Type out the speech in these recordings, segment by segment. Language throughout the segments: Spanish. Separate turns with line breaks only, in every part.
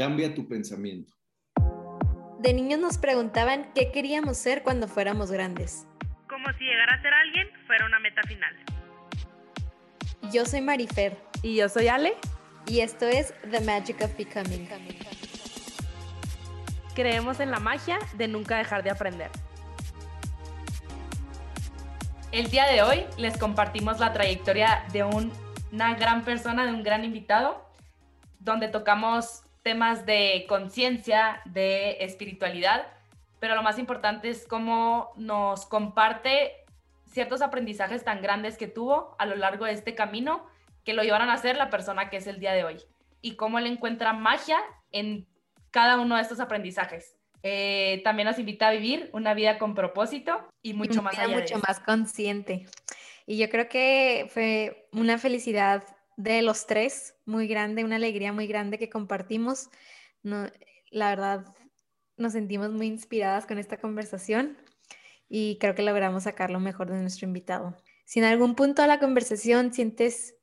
Cambia tu pensamiento.
De niños nos preguntaban qué queríamos ser cuando fuéramos grandes.
Como si llegar a ser alguien fuera una meta final.
Yo soy Marifer.
Y yo soy Ale.
Y esto es The Magic of Becoming.
Creemos en la magia de nunca dejar de aprender.
El día de hoy les compartimos la trayectoria de una gran persona, de un gran invitado, donde tocamos temas de conciencia, de espiritualidad, pero lo más importante es cómo nos comparte ciertos aprendizajes tan grandes que tuvo a lo largo de este camino que lo llevaron a ser la persona que es el día de hoy y cómo él encuentra magia en cada uno de estos aprendizajes. Eh, también nos invita a vivir una vida con propósito y mucho más allá
mucho más consciente. Y yo creo que fue una felicidad de los tres, muy grande, una alegría muy grande que compartimos. No, la verdad, nos sentimos muy inspiradas con esta conversación y creo que logramos sacar lo mejor de nuestro invitado. Si en algún punto de la conversación sientes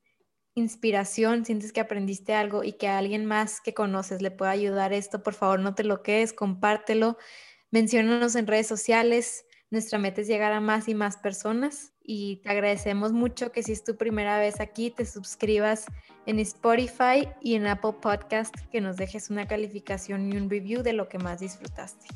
inspiración, sientes que aprendiste algo y que a alguien más que conoces le pueda ayudar esto, por favor no te lo quedes, compártelo, menciónanos en redes sociales. Nuestra meta es llegar a más y más personas y te agradecemos mucho que si es tu primera vez aquí te suscribas en Spotify y en Apple Podcast, que nos dejes una calificación y un review de lo que más disfrutaste.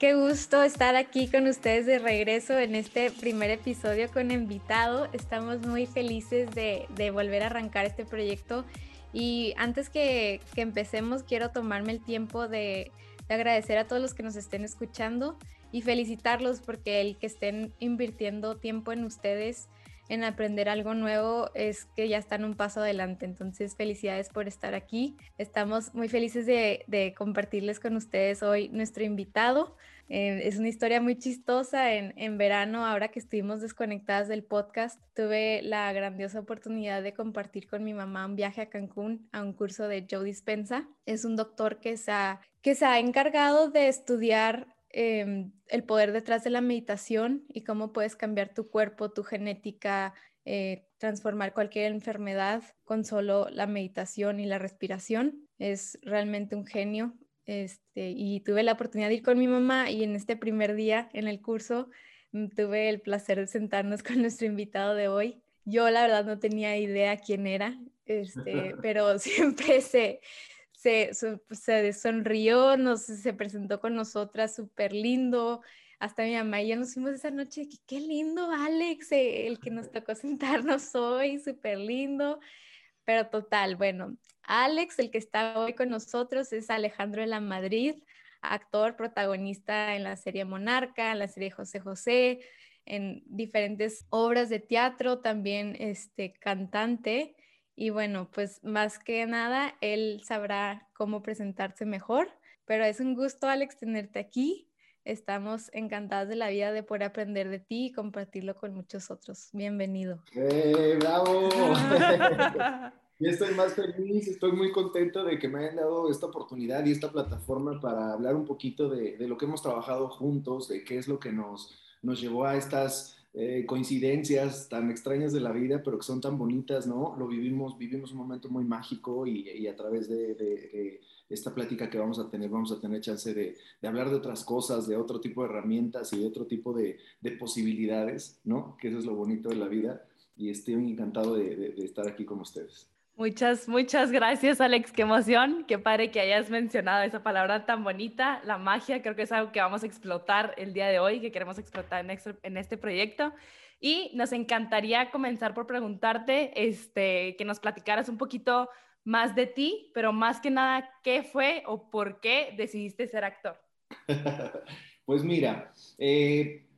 Qué gusto estar aquí con ustedes de regreso en este primer episodio con invitado. Estamos muy felices de, volver a arrancar este proyecto. Y antes que, empecemos, quiero tomarme el tiempo de, de agradecer a todos los que nos estén escuchando y felicitarlos porque el que estén invirtiendo tiempo en ustedes, en aprender algo nuevo, es que ya están un paso adelante. Entonces, felicidades por estar aquí. Estamos muy felices de, de compartirles con ustedes hoy nuestro invitado. Eh, es una historia muy chistosa. En, en, verano, ahora que estuvimos desconectadas del podcast, tuve la grandiosa oportunidad de compartir con mi mamá un viaje a Cancún a un curso de Joe Dispensa. Es un doctor que se ha, que se ha encargado de estudiar em, el poder detrás de la meditación y cómo puedes cambiar tu cuerpo, tu genética, eh, transformar cualquier enfermedad con solo la meditación y la respiración. Es realmente un genio. Este, y tuve la oportunidad de ir con mi mamá y en este primer día en el curso mm, tuve el placer de sentarnos con nuestro invitado de hoy. Yo la verdad no tenía idea quién era, este, pero siempre se, se, se sonrió, nos, se presentó con nosotras súper lindo. Hasta mi mamá y yo nos fuimos esa noche, que qué lindo Alex, eh, el que nos tocó sentarnos hoy, súper lindo. Pero total, bueno, Alex, el que está hoy con nosotros, es Alejandro de la Madrid, actor, protagonista en la serie Monarca, en la serie José José, en diferentes obras de teatro, también este cantante. Y bueno, pues más que nada, él sabrá cómo presentarse mejor. Pero es un gusto, Alex, tenerte aquí. Estamos encantados de la vida de poder aprender de ti y compartirlo con muchos otros. Bienvenido.
¡Eh, ¡Bravo! Yo estoy más feliz, estoy muy contento de que me hayan dado esta oportunidad y esta plataforma para hablar un poquito de, de lo que hemos trabajado juntos, de qué es lo que nos, nos llevó a estas eh, coincidencias tan extrañas de la vida, pero que son tan bonitas, ¿no? Lo vivimos, vivimos un momento muy mágico y, a través de, de, esta plática que vamos a tener, vamos a tener chance de, de, hablar de otras cosas, de otro tipo de herramientas y de otro tipo de, posibilidades, ¿no? Que eso es lo bonito de la vida y estoy encantado de estar aquí con ustedes.
Muchas, muchas gracias, Alex. Qué emoción. Qué padre que hayas mencionado esa palabra tan bonita, la magia. Creo que es algo que vamos a explotar el día de hoy, que queremos explotar en este, proyecto. Y nos encantaría comenzar por preguntarte, este, que nos platicaras un poquito más de ti, pero más que nada, ¿qué fue o por qué decidiste ser actor?
pues mira, eh,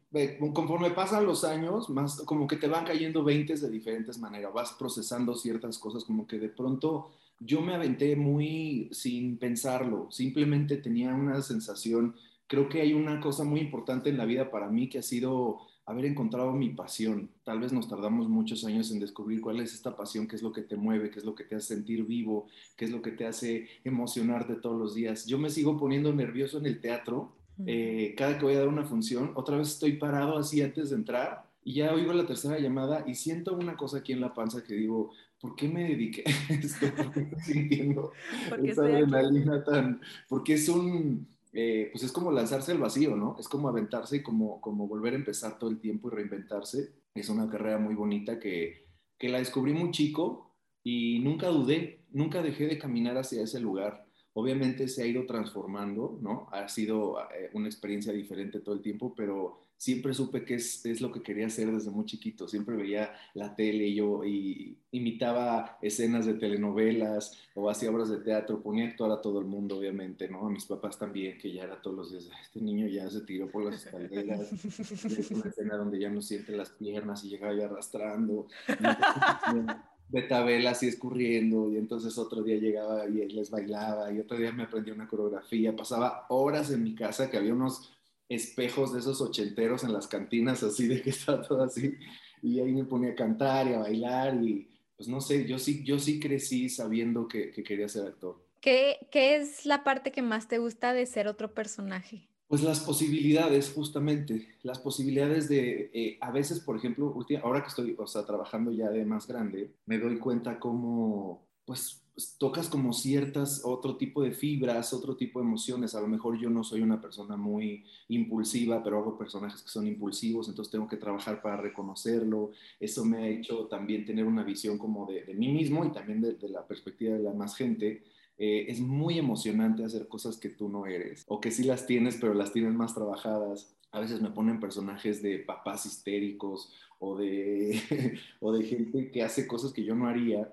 conforme pasan los años, más como que te van cayendo veintes de diferentes maneras, vas procesando ciertas cosas, como que de pronto yo me aventé muy sin pensarlo, simplemente tenía una sensación, creo que hay una cosa muy importante en la vida para mí que ha sido haber encontrado mi pasión. Tal vez nos tardamos muchos años en descubrir cuál es esta pasión, qué es lo que te mueve, qué es lo que te hace sentir vivo, qué es lo que te hace emocionarte todos los días. Yo me sigo poniendo nervioso en el teatro eh, cada que voy a dar una función, otra vez estoy parado así antes de entrar y ya oigo la tercera llamada y siento una cosa aquí en la panza que digo, ¿por qué me dediqué a esto? ¿Por qué estoy sintiendo
Porque
adrenalina tan...? Porque es un... eh, pues es como lanzarse al vacío, ¿no? Es como aventarse y como, como volver a empezar todo el tiempo y reinventarse. Es una carrera muy bonita que, que la descubrí muy chico y nunca dudé, nunca dejé de caminar hacia ese lugar. Obviamente se ha ido transformando, ¿no? Ha sido eh, una experiencia diferente todo el tiempo, pero siempre supe que es, es, lo que quería hacer desde muy chiquito. Siempre veía la tele y yo y imitaba escenas de telenovelas o hacía obras de teatro, ponía a actuar a todo el mundo, obviamente, ¿no? A mis papás también, que ya era todos los días, este niño ya se tiró por las escaleras, es una escena donde ya no siente las piernas y llegaba arrastrando. Betabel así escurriendo y entonces otro día llegaba y les bailaba y otro día me aprendí una coreografía, pasaba horas en mi casa que había unos espejos de esos ochenteros en las cantinas, así de que estaba todo así, y ahí me ponía a cantar y a bailar, y pues no sé, yo sí, yo sí crecí sabiendo que, que quería ser actor.
¿Qué, ¿Qué es la parte que más te gusta de ser otro personaje?
Pues las posibilidades, justamente, las posibilidades de, eh, a veces, por ejemplo, ahora que estoy, o sea, trabajando ya de más grande, me doy cuenta cómo, pues, pues, tocas como ciertas, otro tipo de fibras, otro tipo de emociones. A lo mejor yo no soy una persona muy impulsiva, pero hago personajes que son impulsivos, entonces tengo que trabajar para reconocerlo. Eso me ha hecho también tener una visión como de, mí mismo y también de, de, la perspectiva de la más gente. Eh, es muy emocionante hacer cosas que tú no eres, o que sí las tienes, pero las tienes más trabajadas. A veces me ponen personajes de papás histéricos o de, o de gente que hace cosas que yo no haría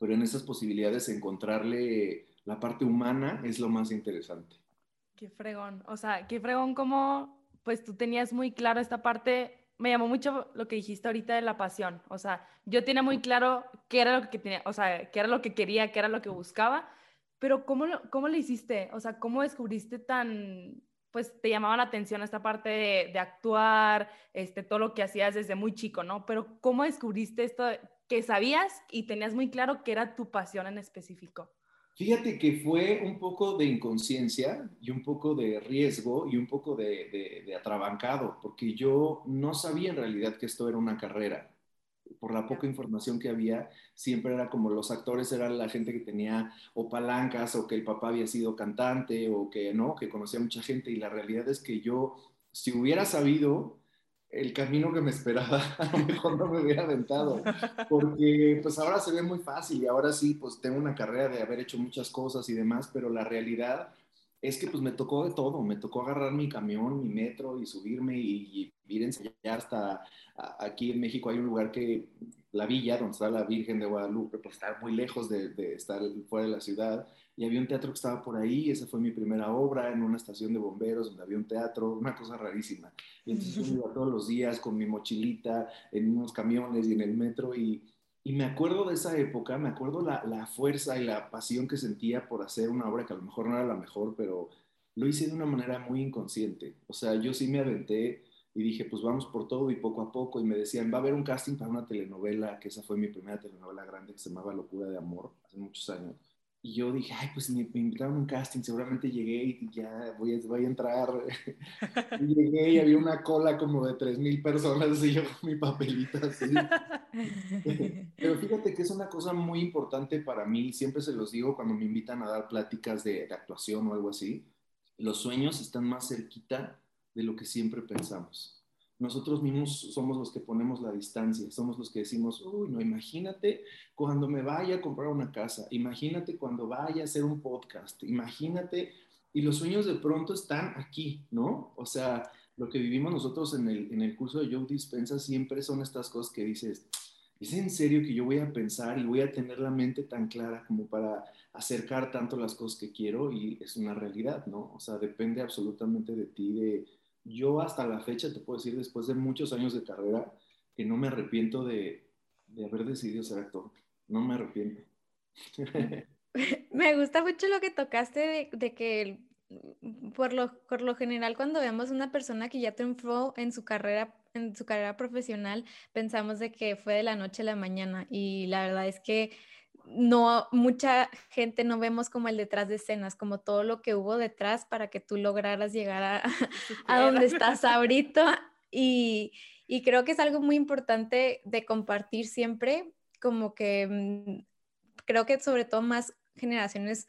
pero en esas posibilidades encontrarle la parte humana es lo más interesante.
Qué fregón, o sea, qué fregón como pues tú tenías muy claro esta parte, me llamó mucho lo que dijiste ahorita de la pasión, o sea, yo tenía muy claro qué era lo que tenía, o sea, qué era lo que quería, qué era lo que buscaba, pero ¿cómo lo, cómo lo hiciste? O sea, ¿cómo descubriste tan, pues te llamaba la atención esta parte de, de, actuar, este, todo lo que hacías desde muy chico, ¿no? Pero ¿cómo descubriste esto que sabías y tenías muy claro que era tu pasión en específico?
Fíjate que fue un poco de inconsciencia y un poco de riesgo y un poco de, de, de, atrabancado, porque yo no sabía en realidad que esto era una carrera. Por la poca información que había, siempre era como los actores eran la gente que tenía o palancas o que el papá había sido cantante o que no, que conocía mucha gente y la realidad es que yo, si hubiera sabido el camino que me esperaba, a lo mejor no me hubiera aventado, porque pues ahora se ve muy fácil y ahora sí, pues tengo una carrera de haber hecho muchas cosas y demás, pero la realidad es que pues me tocó de todo, me tocó agarrar mi camión, mi metro y subirme y, y ir a ensayar hasta aquí en México hay un lugar que, la villa, donde está la Virgen de Guadalupe, pues está muy lejos de, de estar fuera de la ciudad y había un teatro que estaba por ahí, esa fue mi primera obra en una estación de bomberos donde había un teatro, una cosa rarísima. Y entonces yo iba todos los días con mi mochilita en unos camiones y en el metro y, y me acuerdo de esa época, me acuerdo la, la, fuerza y la pasión que sentía por hacer una obra que a lo mejor no era la mejor, pero lo hice de una manera muy inconsciente. O sea, yo sí me aventé y dije, pues vamos por todo y poco a poco. Y me decían, va a haber un casting para una telenovela, que esa fue mi primera telenovela grande, que se llamaba Locura de Amor, hace muchos años. Y yo dije, ay, pues me, me invitaron a un casting, seguramente llegué y ya voy a, voy a entrar. y llegué y había una cola como de 3.000 personas y yo con mi papelita así. Pero fíjate que es una cosa muy importante para mí, siempre se los digo cuando me invitan a dar pláticas de, de actuación o algo así, los sueños están más cerquita de lo que siempre pensamos nosotros mismos somos los que ponemos la distancia, somos los que decimos, uy, no, imagínate cuando me vaya a comprar una casa, imagínate cuando vaya a hacer un podcast, imagínate, y los sueños de pronto están aquí, ¿no? O sea, lo que vivimos nosotros en el, en el curso de Joe Dispensa siempre son estas cosas que dices, ¿es en serio que yo voy a pensar y voy a tener la mente tan clara como para acercar tanto las cosas que quiero? Y es una realidad, ¿no? O sea, depende absolutamente de ti, de yo hasta la fecha te puedo decir, después de muchos años de carrera, que no me arrepiento de, de haber decidido ser actor. No me arrepiento.
me gusta mucho lo que tocaste de, de que por lo, por lo general cuando vemos una persona que ya triunfó en su carrera en su carrera profesional pensamos de que fue de la noche a la mañana y la verdad es que no, mucha gente no vemos como el detrás de escenas, como todo lo que hubo detrás para que tú lograras llegar a, a donde estás ahorita. Y, y, creo que es algo muy importante de compartir siempre como que mm, creo que sobre todo más generaciones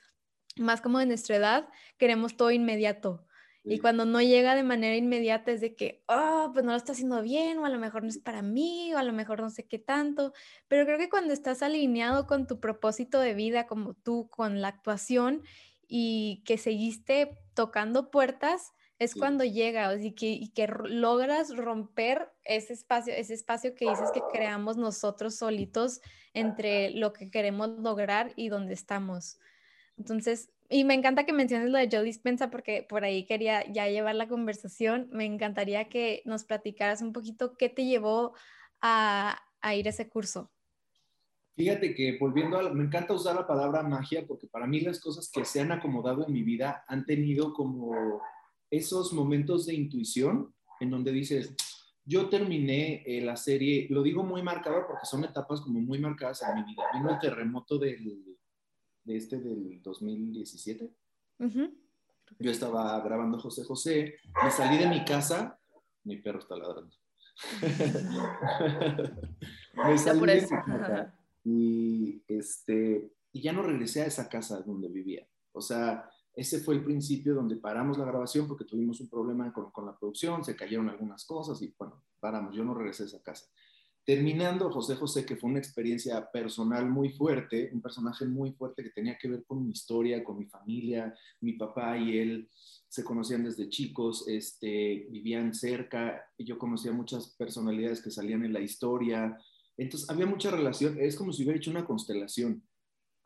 más como de nuestra edad, queremos todo inmediato. Y cuando no llega de manera inmediata es de que, oh, pues no lo está haciendo bien, o a lo mejor no es para mí, o a lo mejor no sé qué tanto. Pero creo que cuando estás alineado con tu propósito de vida, como tú, con la actuación, y que seguiste tocando puertas, es cuando llega y que, y que logras romper ese espacio, ese espacio que dices que creamos nosotros solitos entre lo que queremos lograr y donde estamos. Entonces, y me encanta que menciones lo de Joe Dispensa porque por ahí quería ya llevar la conversación. Me encantaría que nos platicaras un poquito qué te llevó a, ir a ese curso.
Fíjate que volviendo a, me encanta usar la palabra magia porque para mí las cosas que se han acomodado en mi vida han tenido como esos momentos de intuición en donde dices, yo terminé eh, la serie, lo digo muy marcado porque son etapas como muy marcadas en mi vida. Vino el terremoto del de este del 2017. Yo estaba grabando José José, me salí de mi casa, mi perro está ladrando. me salí de mi casa y, este, y ya no regresé a esa casa donde vivía. O sea, ese fue el principio donde paramos la grabación porque tuvimos un problema con, con la producción, se cayeron algunas cosas y bueno, paramos, yo no regresé a esa casa. Terminando José José, que fue una experiencia personal muy fuerte, un personaje muy fuerte que tenía que ver con mi historia, con mi familia, mi papá y él se conocían desde chicos, este, vivían cerca, yo conocía muchas personalidades que salían en la historia, entonces había mucha relación, es como si hubiera hecho una constelación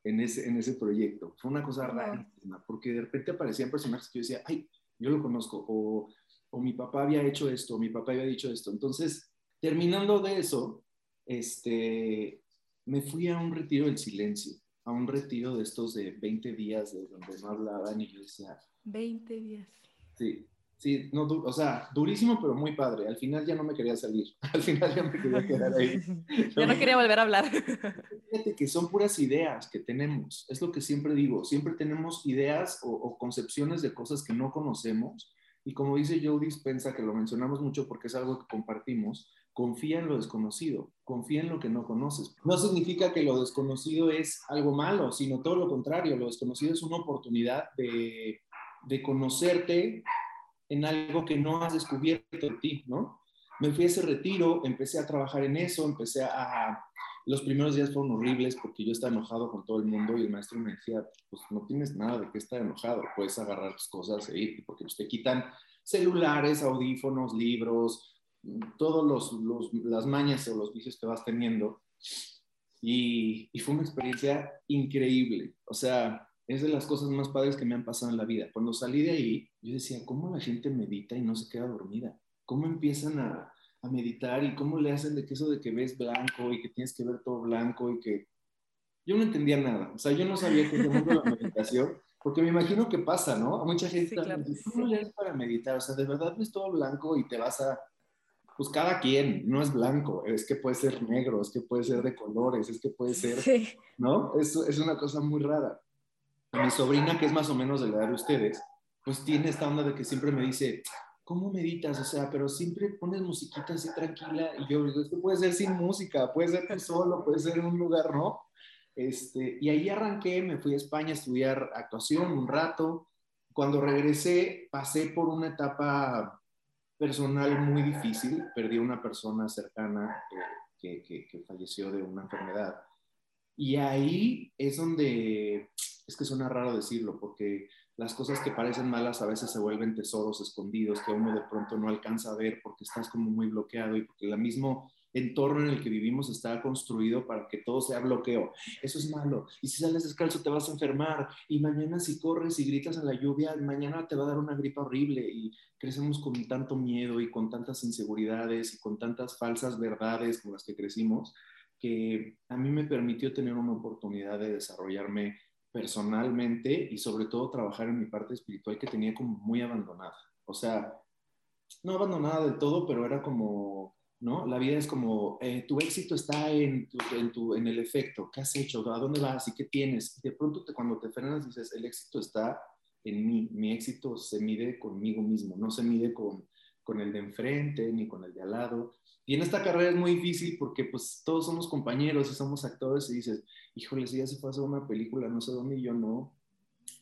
en ese, en ese proyecto, fue una cosa rara, porque de repente aparecían personajes que yo decía, ay, yo lo conozco, o, o mi papá había hecho esto, o mi papá había dicho esto, entonces Terminando de eso, este, me fui a un retiro del silencio, a un retiro de estos de 20 días de donde no hablaban y yo decía...
20 días.
Sí, sí, no, o sea, durísimo pero muy padre. Al final ya no me quería salir, al final ya me quería quedar ahí.
ya no quería volver a hablar.
Fíjate que son puras ideas que tenemos, es lo que siempre digo, siempre tenemos ideas o, o concepciones de cosas que no conocemos y como dice Joe Dispensa, que lo mencionamos mucho porque es algo que compartimos, confía en lo desconocido, confía en lo que no conoces. No significa que lo desconocido es algo malo, sino todo lo contrario, lo desconocido es una oportunidad de, de conocerte en algo que no has descubierto de ti, ¿no? Me fui a ese retiro, empecé a trabajar en eso, empecé a... Los primeros días fueron horribles porque yo estaba enojado con todo el mundo y el maestro me decía, pues no tienes nada de qué estar enojado, puedes agarrar tus cosas e ir, porque te quitan celulares, audífonos, libros, todas los, las mañas o los vicios que vas teniendo. Y, y, fue una experiencia increíble. O sea, es de las cosas más padres que me han pasado en la vida. Cuando salí de ahí, yo decía, ¿cómo la gente medita y no se queda dormida? ¿Cómo empiezan a, a meditar y cómo le hacen de que eso de que ves blanco y que tienes que ver todo blanco y que... Yo no entendía nada. O sea, yo no sabía qué de la meditación. Porque me imagino que pasa, ¿no? A mucha gente sí, ¿cómo lees para meditar? O sea, de verdad ves todo blanco y te vas a pues cada quien, no es blanco, es que puede ser negro, es que puede ser de colores, es que puede ser, ¿no? Es, es una cosa muy rara. mi sobrina, que es más o menos de la edad de ustedes, pues tiene esta onda de que siempre me dice, ¿cómo meditas? O sea, pero siempre pones musiquita así tranquila y yo digo, esto puede ser sin música, puede ser tú solo, puede ser en un lugar, ¿no? Este, y ahí arranqué, me fui a España a estudiar actuación un rato. Cuando regresé, pasé por una etapa personal muy difícil. Perdí a una persona cercana que, que, falleció de una enfermedad. Y ahí es donde, es que suena raro decirlo, porque las cosas que parecen malas a veces se vuelven tesoros escondidos que uno de pronto no alcanza a ver porque estás como muy bloqueado y porque la mismo entorno en el que vivimos está construido para que todo sea bloqueo. Eso es malo. Y si sales descalzo te vas a enfermar. Y mañana si corres y gritas en la lluvia, mañana te va a dar una gripa horrible. Y crecemos con tanto miedo y con tantas inseguridades y con tantas falsas verdades con las que crecimos, que a mí me permitió tener una oportunidad de desarrollarme personalmente y sobre todo trabajar en mi parte espiritual que tenía como muy abandonada. O sea, no abandonada del todo, pero era como ¿no? La vida es como, eh, tu éxito está en, el efecto, ¿qué has hecho? ¿A dónde vas? ¿Y qué tienes? de pronto te, cuando te frenas dices, el éxito está en mí, mi éxito se mide conmigo mismo, no se mide con, con el de enfrente, ni con el de al lado. Y en esta carrera es muy difícil porque pues todos somos compañeros y somos actores y dices, híjole, si ya se fue a hacer una película, no sé dónde y yo no.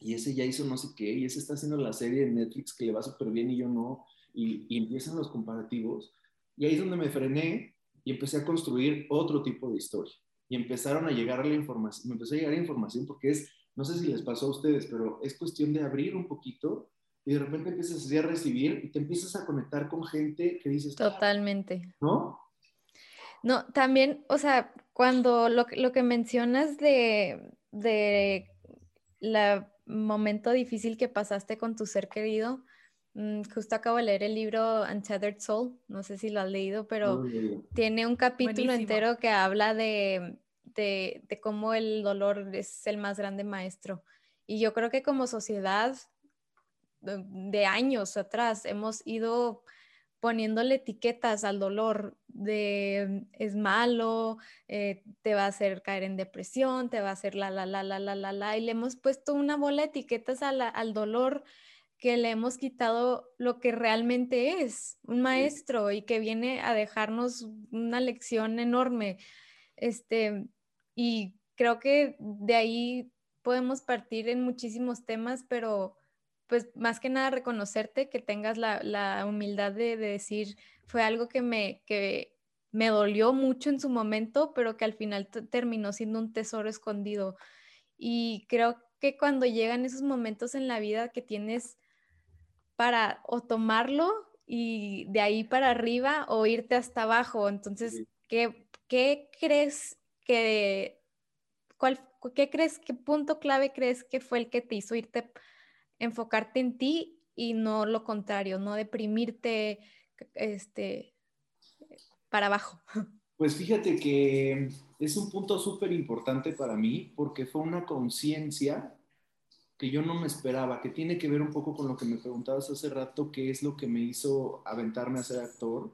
Y ese ya hizo no sé qué, y ese está haciendo la serie de Netflix que le va súper bien y yo no. Y, y empiezan los comparativos. Y ahí es donde me frené y empecé a construir otro tipo de historia. Y empezaron a llegar la información, me empezó a llegar información porque es, no sé si les pasó a ustedes, pero es cuestión de abrir un poquito y de repente empiezas a recibir y te empiezas a conectar con gente que dices...
Totalmente.
¿No?
No, también, o sea, cuando lo, lo que mencionas de, de la momento difícil que pasaste con tu ser querido, justo acabo de leer el libro Untethered Soul, no sé si lo has leído, pero tiene un capítulo entero que habla de, de, de, cómo el dolor es el más grande maestro. Y yo creo que como sociedad de años atrás hemos ido poniéndole etiquetas al dolor de es malo, eh, te va a hacer caer en depresión, te va a hacer la, la, la, la, la, la, la, y le hemos puesto una bola de etiquetas al dolor que le hemos quitado lo que realmente es, un maestro y que viene a dejarnos una lección enorme. Este, y creo que de ahí podemos partir en muchísimos temas, pero pues más que nada reconocerte, que tengas la, humildad de, decir, fue algo que me, que me dolió mucho en su momento, pero que al final terminó siendo un tesoro escondido. Y creo que cuando llegan esos momentos en la vida que tienes para o tomarlo y de ahí para arriba o irte hasta abajo, entonces, ¿qué, qué crees que, cuál, qué crees, qué punto clave crees que fue el que te hizo irte enfocarte en ti y no lo contrario, no deprimirte este, para abajo.
Pues fíjate que es un punto súper importante para mí porque fue una conciencia que yo no me esperaba, que tiene que ver un poco con lo que me preguntabas hace rato, qué es lo que me hizo aventarme a ser actor.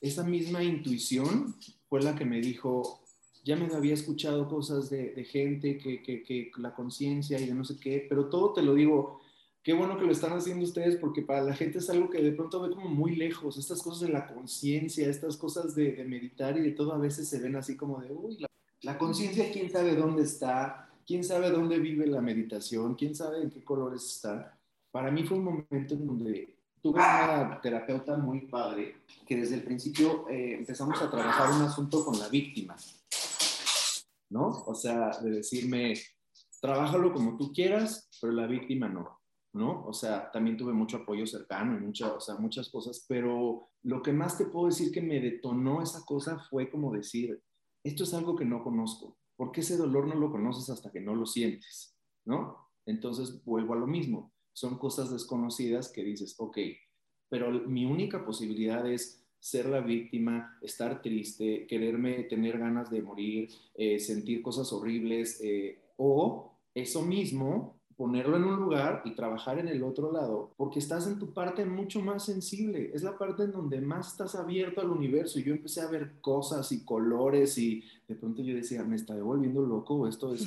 Esa misma intuición fue la que me dijo, ya me había escuchado cosas de, gente, que, que, que la conciencia y de no sé qué, pero todo te lo digo qué bueno que lo están haciendo ustedes porque para la gente es algo que de pronto ve como muy lejos. Estas cosas de la conciencia, estas cosas de, meditar y de todo a veces se ven así como de, uy, la, conciencia, quién sabe dónde está, quién sabe dónde vive la meditación, quién sabe en qué colores está. Para mí fue un momento en donde tuve una terapeuta muy padre que desde el principio eh, empezamos a trabajar un asunto con la víctima, ¿no? O sea, de decirme, trabájalo como tú quieras, pero la víctima no. ¿no? O sea, también tuve mucho apoyo cercano y muchas, o sea, muchas cosas, pero lo que más te puedo decir que me detonó esa cosa fue como decir, esto es algo que no conozco, porque ese dolor no lo conoces hasta que no lo sientes, ¿no? Entonces vuelvo a lo mismo, son cosas desconocidas que dices, ok, pero mi única posibilidad es ser la víctima, estar triste, quererme, tener ganas de morir, eh, sentir cosas horribles, eh, o eso mismo ponerlo en un lugar y trabajar en el otro lado, porque estás en tu parte mucho más sensible, es la parte en donde más estás abierto al universo. Y yo empecé a ver cosas y colores y de pronto yo decía, me está volviendo loco, esto es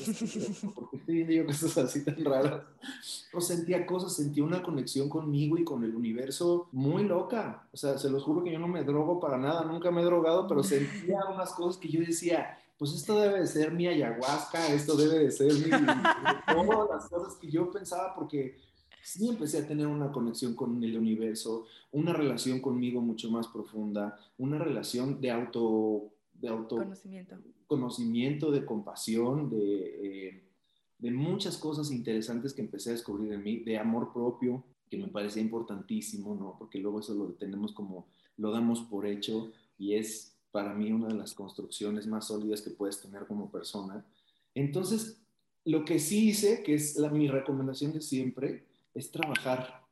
¿por qué estoy viendo yo cosas así tan raras? O sentía cosas, sentía una conexión conmigo y con el universo muy loca. O sea, se los juro que yo no me drogo para nada, nunca me he drogado, pero sentía unas cosas que yo decía, pues esto debe de ser mi ayahuasca, esto debe de ser mi, todas las cosas que yo pensaba, porque sí empecé a tener una conexión con el universo, una relación conmigo mucho más profunda, una relación de auto... De auto
conocimiento.
Conocimiento, de compasión, de, eh, de muchas cosas interesantes que empecé a descubrir en mí, de amor propio, que me parecía importantísimo, ¿no? Porque luego eso lo tenemos como, lo damos por hecho y es para mí una de las construcciones más sólidas que puedes tener como persona. Entonces, lo que sí hice, que es mi recomendación de siempre, es trabajar.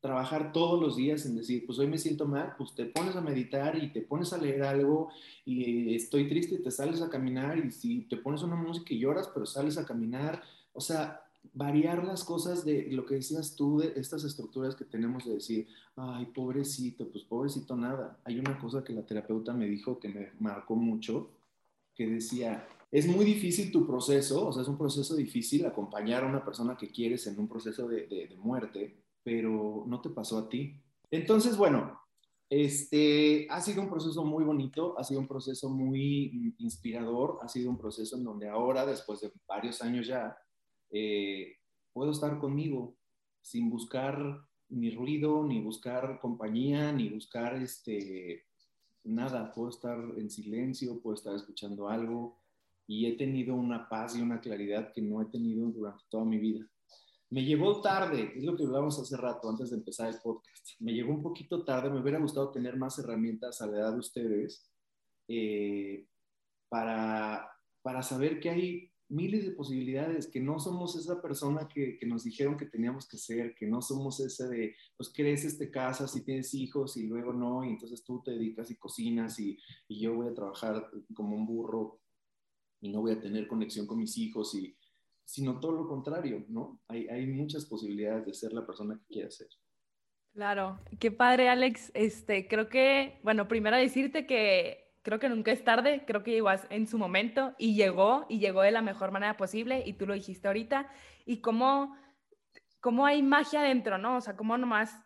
Trabajar todos los días en decir, pues hoy me siento mal, pues te pones a meditar y te pones a leer algo y estoy triste te sales a caminar y si te pones una música y lloras, pero sales a caminar. O sea, variar las cosas de lo que decías tú, de estas estructuras que tenemos de decir, ay, pobrecito, pues pobrecito nada. Hay una cosa que la terapeuta me dijo que me marcó mucho, que decía, es muy difícil tu proceso, o sea, es un proceso difícil acompañar a una persona que quieres en un proceso de, de, de muerte, pero no te pasó a ti. Entonces, bueno, Este, ha sido un proceso muy bonito, ha sido un proceso muy inspirador, ha sido un proceso en donde ahora, después de varios años ya, eh, puedo estar conmigo sin buscar ni ruido, ni buscar compañía, ni buscar este, nada. Puedo estar en silencio, puedo estar escuchando algo y he tenido una paz y una claridad que no he tenido durante toda mi vida. Me llegó tarde, es lo que hablábamos hace rato antes de empezar el podcast. Me llegó un poquito tarde, me hubiera gustado tener más herramientas a la edad de ustedes eh, para, para saber que hay miles de posibilidades, que no somos esa persona que, nos dijeron que teníamos que ser, que no somos ese de, pues creces, te casas y tienes hijos y luego no, y entonces tú te dedicas y cocinas y, y yo voy a trabajar como un burro y no voy a tener conexión con mis hijos y sino todo lo contrario, ¿no? Hay, hay muchas posibilidades de ser la persona que quieras ser.
Claro, qué padre, Alex. Este, creo que, bueno, primero decirte que creo que nunca es tarde, creo que llegó en su momento y llegó y llegó de la mejor manera posible y tú lo dijiste ahorita y cómo, cómo hay magia dentro, ¿no? O sea, cómo nomás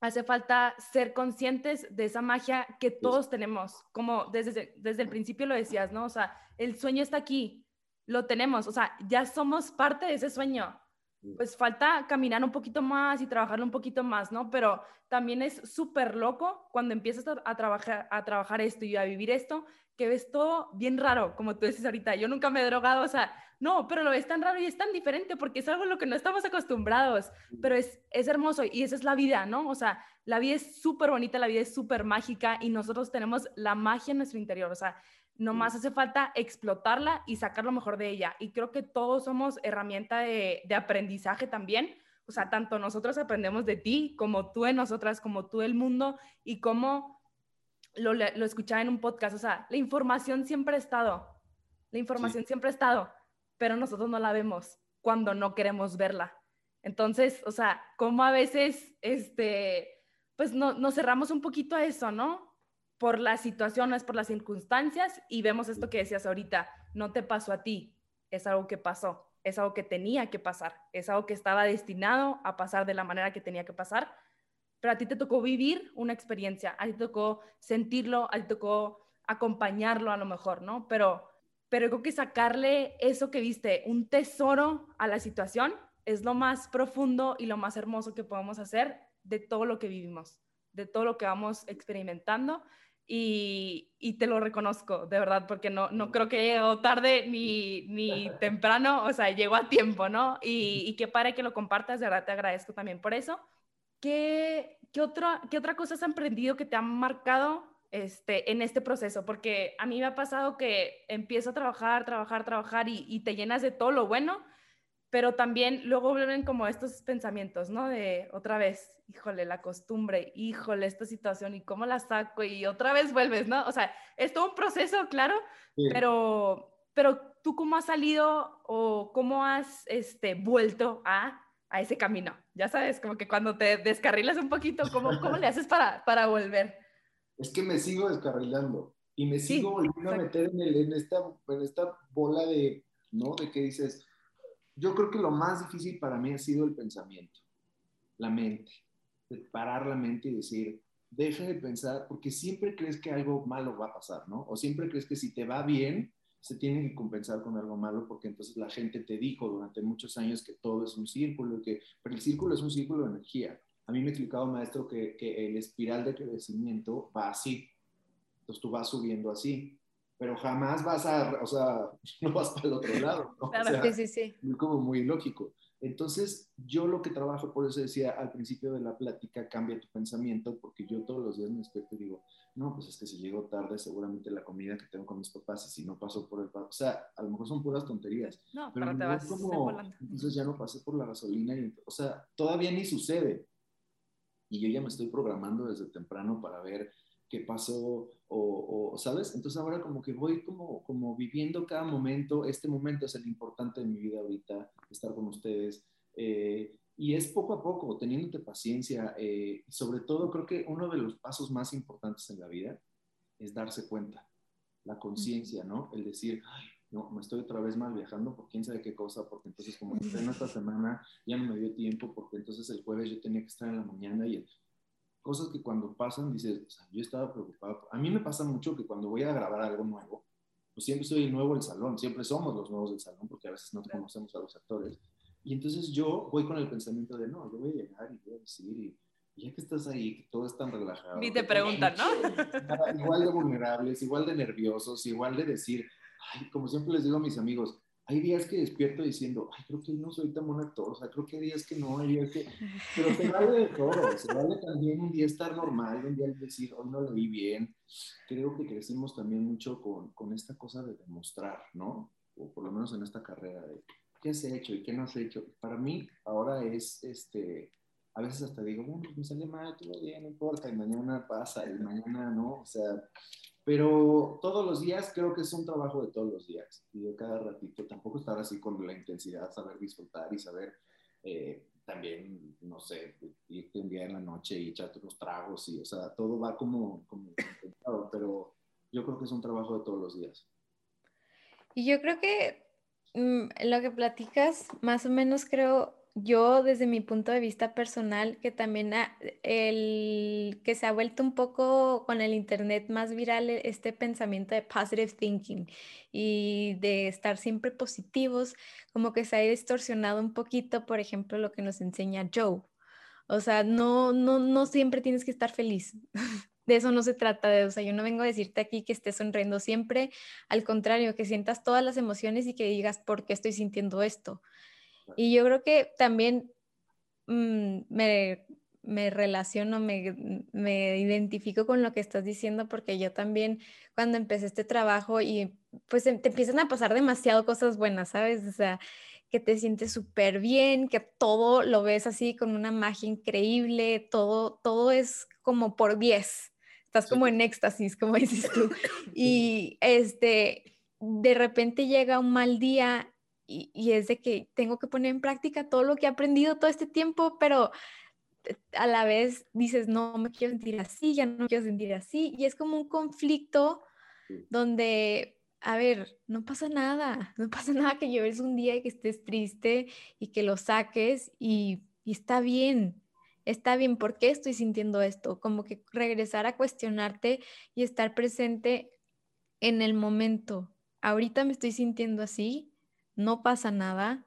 hace falta ser conscientes de esa magia que todos tenemos, como desde, desde el principio lo decías, ¿no? O sea, el sueño está aquí, lo tenemos, o sea, ya somos parte de ese sueño. Pues falta caminar un poquito más y trabajarlo un poquito más, ¿no? Pero también es súper loco cuando empiezas a, trabajar, a trabajar esto y a vivir esto, que ves todo bien raro, como tú dices ahorita. Yo nunca me he drogado, o sea, no, pero lo ves tan raro y es tan diferente porque es algo a lo que no estamos acostumbrados, pero es, es hermoso y esa es la vida, ¿no? O sea, la vida es súper bonita, la vida es súper mágica y nosotros tenemos la magia en nuestro interior, o sea, Nomás hace falta explotarla y sacar lo mejor de ella. Y creo que todos somos herramienta de, aprendizaje también. O sea, tanto nosotros aprendemos de ti, como tú en nosotras, como tú del mundo, y como lo, lo escuchaba en un podcast. O sea, la información siempre ha estado. La información siempre ha estado, pero nosotros no la vemos cuando no queremos verla. Entonces, o sea, como a veces, este, pues no, nos cerramos un poquito a eso, ¿no? Por las situaciones, por las circunstancias y vemos esto que decías ahorita, no te pasó a ti, es algo que pasó, es algo que tenía que pasar, es algo que estaba destinado a pasar de la manera que tenía que pasar, pero a ti te tocó vivir una experiencia, a ti te tocó sentirlo, a ti te tocó acompañarlo a lo mejor, ¿no? Pero, pero creo que sacarle eso que viste, un tesoro a la situación, es lo más profundo y lo más hermoso que podemos hacer de todo lo que vivimos, de todo lo que vamos experimentando y, te lo reconozco, de verdad, porque no, no creo que llegó tarde ni, ni temprano, o sea, llegó a tiempo, ¿no? Y, y qué padre que lo compartas, de verdad te agradezco también por eso. ¿Qué, qué, otra, qué otra cosa has aprendido que te han marcado este, en este proceso? Porque a mí me ha pasado que empiezo a trabajar, trabajar, trabajar y, y te llenas de todo lo bueno, pero también luego vuelven como estos pensamientos, ¿no? De otra vez, híjole, la costumbre, híjole, esta situación y cómo la saco y otra vez vuelves, ¿no? O sea, es todo un proceso, claro, pero, pero tú cómo has salido o cómo has este, vuelto a, a ese camino, ya sabes, como que cuando te descarrilas un poquito, ¿cómo, cómo le haces para, para volver?
Es que me sigo descarrilando y me sigo volviendo a meter en, el, en, esta, en esta bola de, ¿no? De que dices, yo creo que lo más difícil para mí ha sido el pensamiento, la mente, de parar la mente y decir, deja de pensar, porque siempre crees que algo malo va a pasar, ¿no? O siempre crees que si te va bien, se tiene que compensar con algo malo, porque entonces la gente te dijo durante muchos años que todo es un círculo, que, pero el círculo es un círculo de energía. A mí me explicaba maestro que, que el espiral de crecimiento va así. Entonces tú vas subiendo así pero jamás vas a, o sea, no vas para el otro lado. ¿no?
Claro, sí, sí, sí.
Muy como muy lógico. Entonces, yo lo que trabajo, por eso decía al principio de la plática, cambia tu pensamiento, porque yo todos los días me despierto y digo, no, pues es que si llego tarde, seguramente la comida que tengo con mis papás, y si no paso por el... O sea, a lo mejor son puras tonterías.
No, pero, te vas como,
entonces ya no pasé por la gasolina, y, o sea, todavía ni sucede. Y yo ya me estoy programando desde temprano para ver qué pasó o, ¿sabes? Entonces ahora como que voy como, como viviendo cada momento, este momento es el importante de mi vida ahorita, estar con ustedes. Eh, y es poco a poco, teniéndote paciencia. Eh, y sobre todo creo que uno de los pasos más importantes en la vida es darse cuenta, la conciencia, ¿no? El decir, ay, no, me estoy otra vez mal viajando por quién sabe qué cosa, porque entonces como en esta semana ya no me dio tiempo, porque entonces el jueves yo tenía que estar en la mañana y cosas que cuando pasan dices, o sea, yo estaba preocupado. A mí me pasa mucho que cuando voy a grabar algo nuevo, pues siempre soy el nuevo del salón, siempre somos los nuevos del salón, porque a veces no conocemos a los actores. Y entonces yo voy con el pensamiento de, no, yo voy a llegar y voy a decir, y, ya que estás ahí, que todo es tan relajado.
Ni te preguntan, ¿no?
Igual de vulnerables, igual de nerviosos, igual de decir, ay, como siempre les digo a mis amigos, hay días que despierto diciendo, ay, creo que no soy tan buen actor, o sea, creo que hay días que no, hay días que... Pero se vale de todo, se vale también un día estar normal, un día decir, hoy no lo vi bien. Creo que crecimos también mucho con, con esta cosa de demostrar, ¿no? O por lo menos en esta carrera de qué has hecho y qué no has hecho. Para mí ahora es, este, a veces hasta digo, bueno, pues me sale mal, todo bien, no importa, y mañana pasa, y mañana no, o sea, pero todos los días creo que es un trabajo de todos los días y de cada ratito. Tampoco estar así con la intensidad, saber disfrutar y saber eh, también, no sé, irte un día en la noche y echarte unos tragos y, o sea, todo va como, como pero yo creo que es un trabajo de todos los días.
Y yo creo que mm, lo que platicas, más o menos creo, yo desde mi punto de vista personal, que también el que se ha vuelto un poco con el internet más viral e, este pensamiento de positive thinking y de estar siempre positivos, como que se ha distorsionado un poquito, por ejemplo, lo que nos enseña Joe. O sea, no, no, no siempre tienes que estar feliz. De eso no se trata, de, o sea, yo no vengo a decirte aquí que estés sonriendo siempre, al contrario, que sientas todas las emociones y que digas, ¿por qué estoy sintiendo esto? Y yo creo que también mm, me, me, relaciono, me, me, identifico con lo que estás diciendo porque yo también cuando empecé este trabajo y pues em, te empiezan a pasar demasiado cosas buenas, ¿sabes? O sea, que te sientes súper bien, que todo lo ves así con una magia increíble, todo, todo es como por 10. Estás como en éxtasis, como dices tú. Y este, de repente llega un mal día y, es de que tengo que poner en práctica todo lo que he aprendido todo este tiempo, pero eh, a la vez dices, no me quiero sentir así, ya no me quiero sentir así, y es como un conflicto donde, a ver, no pasa nada, no pasa nada que lleves un día y que estés triste y que lo saques y, y está bien, está bien, ¿por qué estoy sintiendo esto? Como que regresar a cuestionarte y estar presente en el momento. Ahorita me estoy sintiendo así, no pasa nada,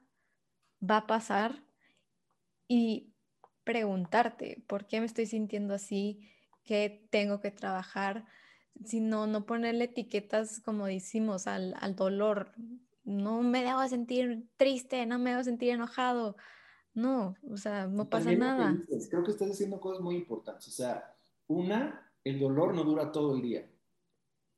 va a pasar y preguntarte, ¿por qué me estoy sintiendo así? ¿Qué tengo que trabajar? Sino no ponerle etiquetas, como decimos, al, dolor. No me debo sentir triste, no me debo sentir enojado. No, o sea, no pasa nada.
creo que estás haciendo cosas muy importantes. O sea, una, el dolor no dura todo el día.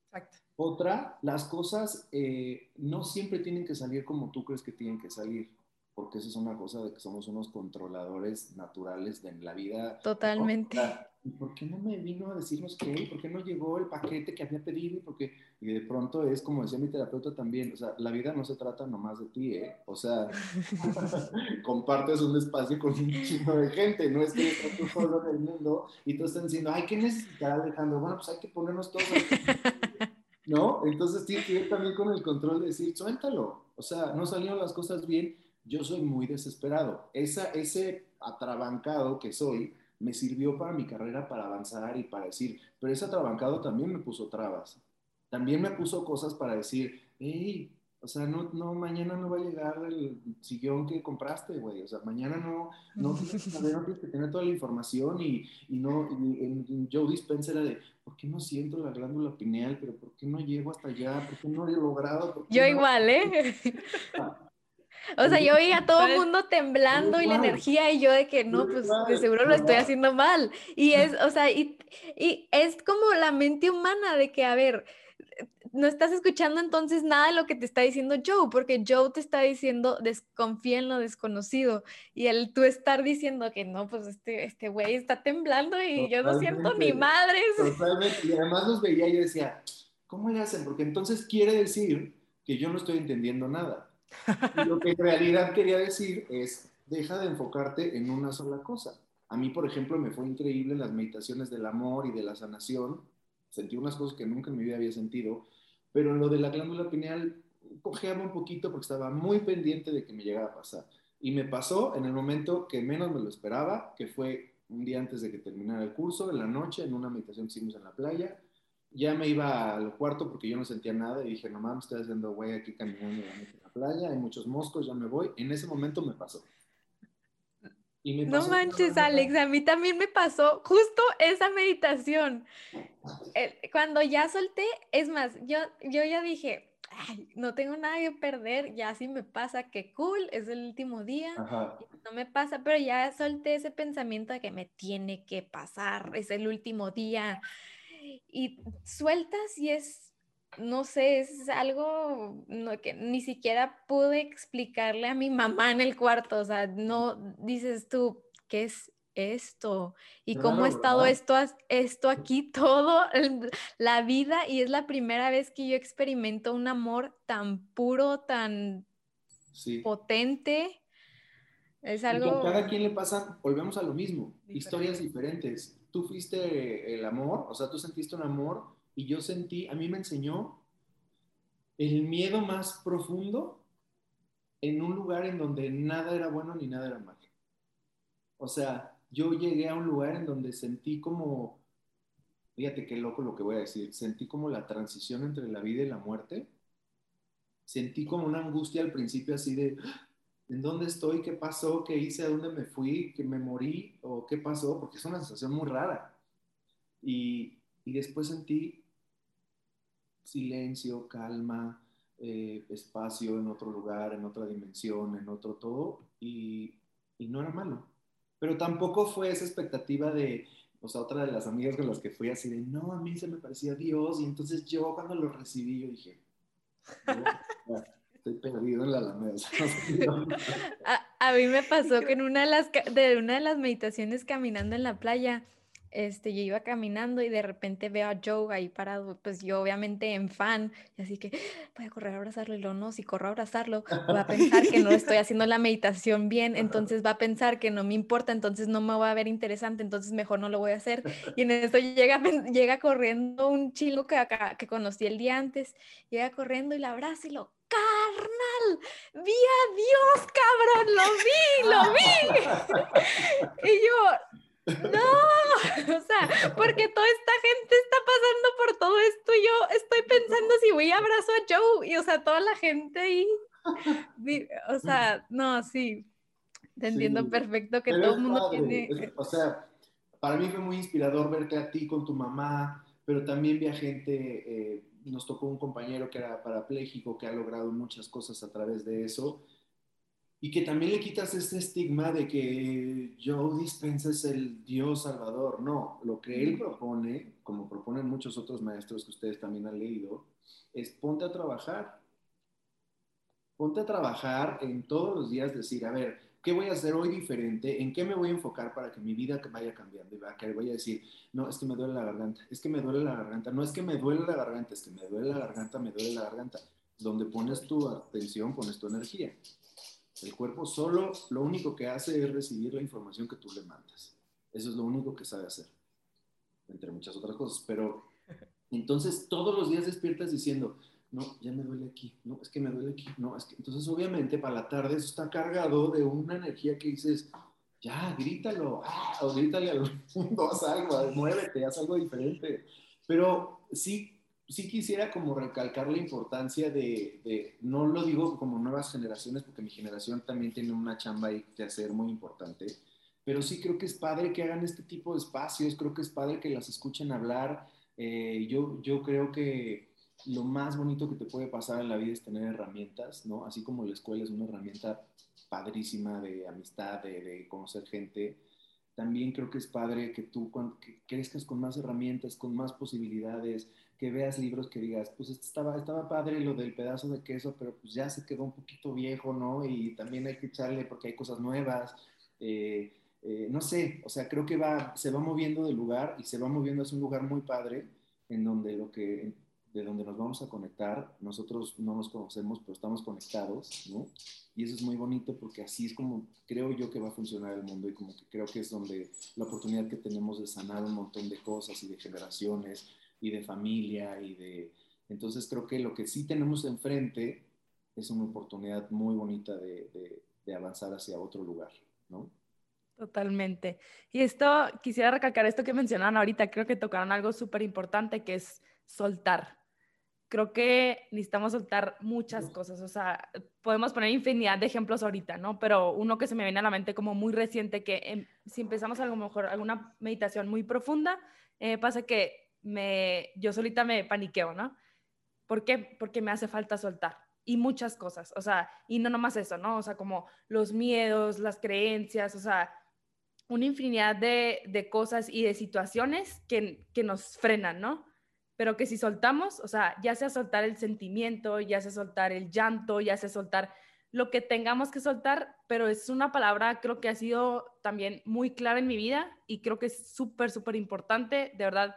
Exacto. Otra, las cosas eh, no siempre tienen que salir como tú crees que tienen que salir, porque eso es una cosa de que somos unos controladores naturales de la vida.
Totalmente.
¿Y por qué no me vino a decirnos qué? ¿Por qué no llegó el paquete que había pedido? Porque, y de pronto es como decía mi terapeuta también, o sea, la vida no se trata nomás de ti, ¿eh? O sea, compartes un espacio con un chingo de gente, no es que estás tú solo en el mundo y tú estás diciendo, ay, ¿qué necesitará Alejandro? Bueno, pues hay que ponernos todos. ¿No? Entonces tiene que ver también con el control de decir, suéltalo. O sea, no salieron las cosas bien, yo soy muy desesperado. Esa, ese atrabancado que soy me sirvió para mi carrera, para avanzar y para decir, pero ese atrabancado también me puso trabas. También me puso cosas para decir, hey, o sea, no, no, mañana no va a llegar el sillón que compraste, güey. O sea, mañana no, no, tienes, que tener toda la información y, y no, y, Joe Dispenza era de, ¿por qué no siento la glándula pineal? Pero ¿por qué no llego hasta allá? ¿Por qué no lo he logrado?
Yo igual, ¿eh? O sea, yo veía a todo el mundo temblando y la energía y yo de que no, pues de seguro lo estoy haciendo mal. Y es, o sea, y, y es como la mente humana de que, a ver, no estás escuchando entonces nada de lo que te está diciendo Joe, porque Joe te está diciendo desconfía en lo desconocido y el tú estar diciendo que no, pues este, este güey está temblando y yo no siento ni madres.
Totalmente, y además los veía y yo decía, ¿cómo le hacen? Porque entonces quiere decir que yo no estoy entendiendo nada. Y lo que en realidad quería decir es, deja de enfocarte en una sola cosa. A mí, por ejemplo, me fue increíble las meditaciones del amor y de la sanación. Sentí unas cosas que nunca en mi vida había sentido pero en lo de la glándula pineal cojeaba un poquito porque estaba muy pendiente de que me llegara a pasar. Y me pasó en el momento que menos me lo esperaba, que fue un día antes de que terminara el curso, en la noche, en una meditación que hicimos en la playa. Ya me iba al cuarto porque yo no sentía nada y dije, no mames, estoy haciendo güey aquí caminando en la playa, hay muchos moscos, ya me voy. En ese momento me pasó.
Y me no manches, Alex, a mí también me pasó justo esa meditación. Cuando ya solté, es más, yo, yo ya dije, no tengo nada que perder, ya si me pasa, que cool, es el último día, no me pasa, pero ya solté ese pensamiento de que me tiene que pasar, es el último día, y sueltas y es, no sé, es algo que ni siquiera pude explicarle a mi mamá en el cuarto, o sea, no dices tú, ¿qué es esto y cómo ha estado esto, esto aquí todo la vida y es la primera vez que yo experimento un amor tan puro, tan potente. Es algo...
a cada quien le pasa, volvemos a lo mismo, historias diferentes. Tú fuiste el amor, o sea, tú sentiste un amor y yo sentí, a mí me enseñó el miedo más profundo en un lugar en donde nada era bueno ni nada era malo. O sea, yo llegué a un lugar en donde sentí como, fíjate qué loco lo que voy a decir, sentí como la transición entre la vida y la muerte. Sentí como una angustia al principio así de, ¿en dónde estoy? ¿Qué pasó? ¿Qué hice? ¿A dónde me fui? ¿Que me morí? ¿O qué pasó? Porque es una sensación muy rara. Y, y después sentí silencio, calma, eh, espacio en otro lugar, en otra dimensión, en otro todo, y, y no era malo. Pero tampoco fue esa expectativa de, o sea, otra de las amigas con las que fui así de, no, a mí se me parecía Dios. Y entonces yo cuando lo recibí, yo dije, estoy perdido en la alameda.
a, a, mí me pasó que en una de las, de una de las meditaciones caminando en la playa, este, yo iba caminando y de repente veo a Joe ahí parado, pues yo obviamente en fan, y así que voy a correr a abrazarlo y lo no, si corro a abrazarlo, va a pensar que no estoy haciendo la meditación bien, entonces va a pensar que no me importa, entonces no me va a ver interesante, entonces mejor no lo voy a hacer. Y en esto llega, llega corriendo un chico que, que conocí el día antes, llega corriendo y la abraza y lo, carnal, vi a Dios, cabrón, lo vi, lo vi. y yo, no, o sea, porque toda esta gente está pasando por todo esto. y Yo estoy pensando si voy a abrazo a Joe y, o sea, toda la gente ahí. O sea, no, sí, te entiendo perfecto que todo el mundo tiene.
o sea, para mí fue muy inspirador verte a ti con tu mamá, pero también vi a gente. Eh, nos tocó un compañero que era parapléjico, que ha logrado muchas cosas a través de eso y que también le quitas ese estigma de que Joe Dispensa es el Dios Salvador. No, lo que él propone, como proponen muchos otros maestros que ustedes también han leído, es ponte a trabajar. Ponte a trabajar en todos los días, decir, a ver, ¿qué voy a hacer hoy diferente? ¿En qué me voy a enfocar para que mi vida vaya cambiando? Y voy a decir, no, es que me duele la garganta, es que me duele la garganta, no es que me duele la garganta, es que me duele la garganta, me duele la garganta. Donde pones tu atención, pones tu energía. El cuerpo solo lo único que hace es recibir la información que tú le mandas. Eso es lo único que sabe hacer, entre muchas otras cosas. Pero entonces todos los días despiertas diciendo, no, ya me duele aquí, no, es que me duele aquí, no, es que entonces obviamente para la tarde eso está cargado de una energía que dices, ya, grítalo, ah, o grítale al mundo, haz algo, muévete, haz algo diferente. Pero sí sí quisiera como recalcar la importancia de, no lo digo como nuevas generaciones, porque mi generación también tiene una chamba ahí que hacer muy importante, pero sí creo que es padre que hagan este tipo de espacios, creo que es padre que las escuchen hablar. Eh, yo, yo creo que lo más bonito que te puede pasar en la vida es tener herramientas, ¿no? Así como la escuela es una herramienta padrísima de amistad, de, conocer gente, también creo que es padre que tú que crezcas con más herramientas, con más posibilidades, que veas libros que digas, pues estaba, estaba padre lo del pedazo de queso, pero pues ya se quedó un poquito viejo, ¿no? Y también hay que echarle porque hay cosas nuevas. Eh, eh, no sé, o sea, creo que va, se va moviendo de lugar y se va moviendo hacia un lugar muy padre en donde lo que, de donde nos vamos a conectar, nosotros no nos conocemos, pero estamos conectados, ¿no? Y eso es muy bonito porque así es como creo yo que va a funcionar el mundo y como que creo que es donde la oportunidad que tenemos de sanar un montón de cosas y de generaciones y de familia y de... Entonces creo que lo que sí tenemos enfrente es una oportunidad muy bonita de, de, avanzar hacia otro lugar, ¿no?
Totalmente. Y esto, quisiera recalcar esto que mencionaron ahorita, creo que tocaron algo súper importante que es soltar. Creo que necesitamos soltar muchas cosas, o sea, podemos poner infinidad de ejemplos ahorita, ¿no? Pero uno que se me viene a la mente como muy reciente, que em, si empezamos a lo mejor alguna meditación muy profunda, eh, pasa que me, yo solita me paniqueo, ¿no? ¿Por qué? Porque me hace falta soltar y muchas cosas, o sea, y no nomás eso, ¿no? O sea, como los miedos, las creencias, o sea, una infinidad de, de cosas y de situaciones que, que, nos frenan, ¿no? Pero que si soltamos, o sea, ya sea soltar el sentimiento, ya sea soltar el llanto, ya sea soltar lo que tengamos que soltar, pero es una palabra creo que ha sido también muy clara en mi vida y creo que es súper, súper importante, de verdad,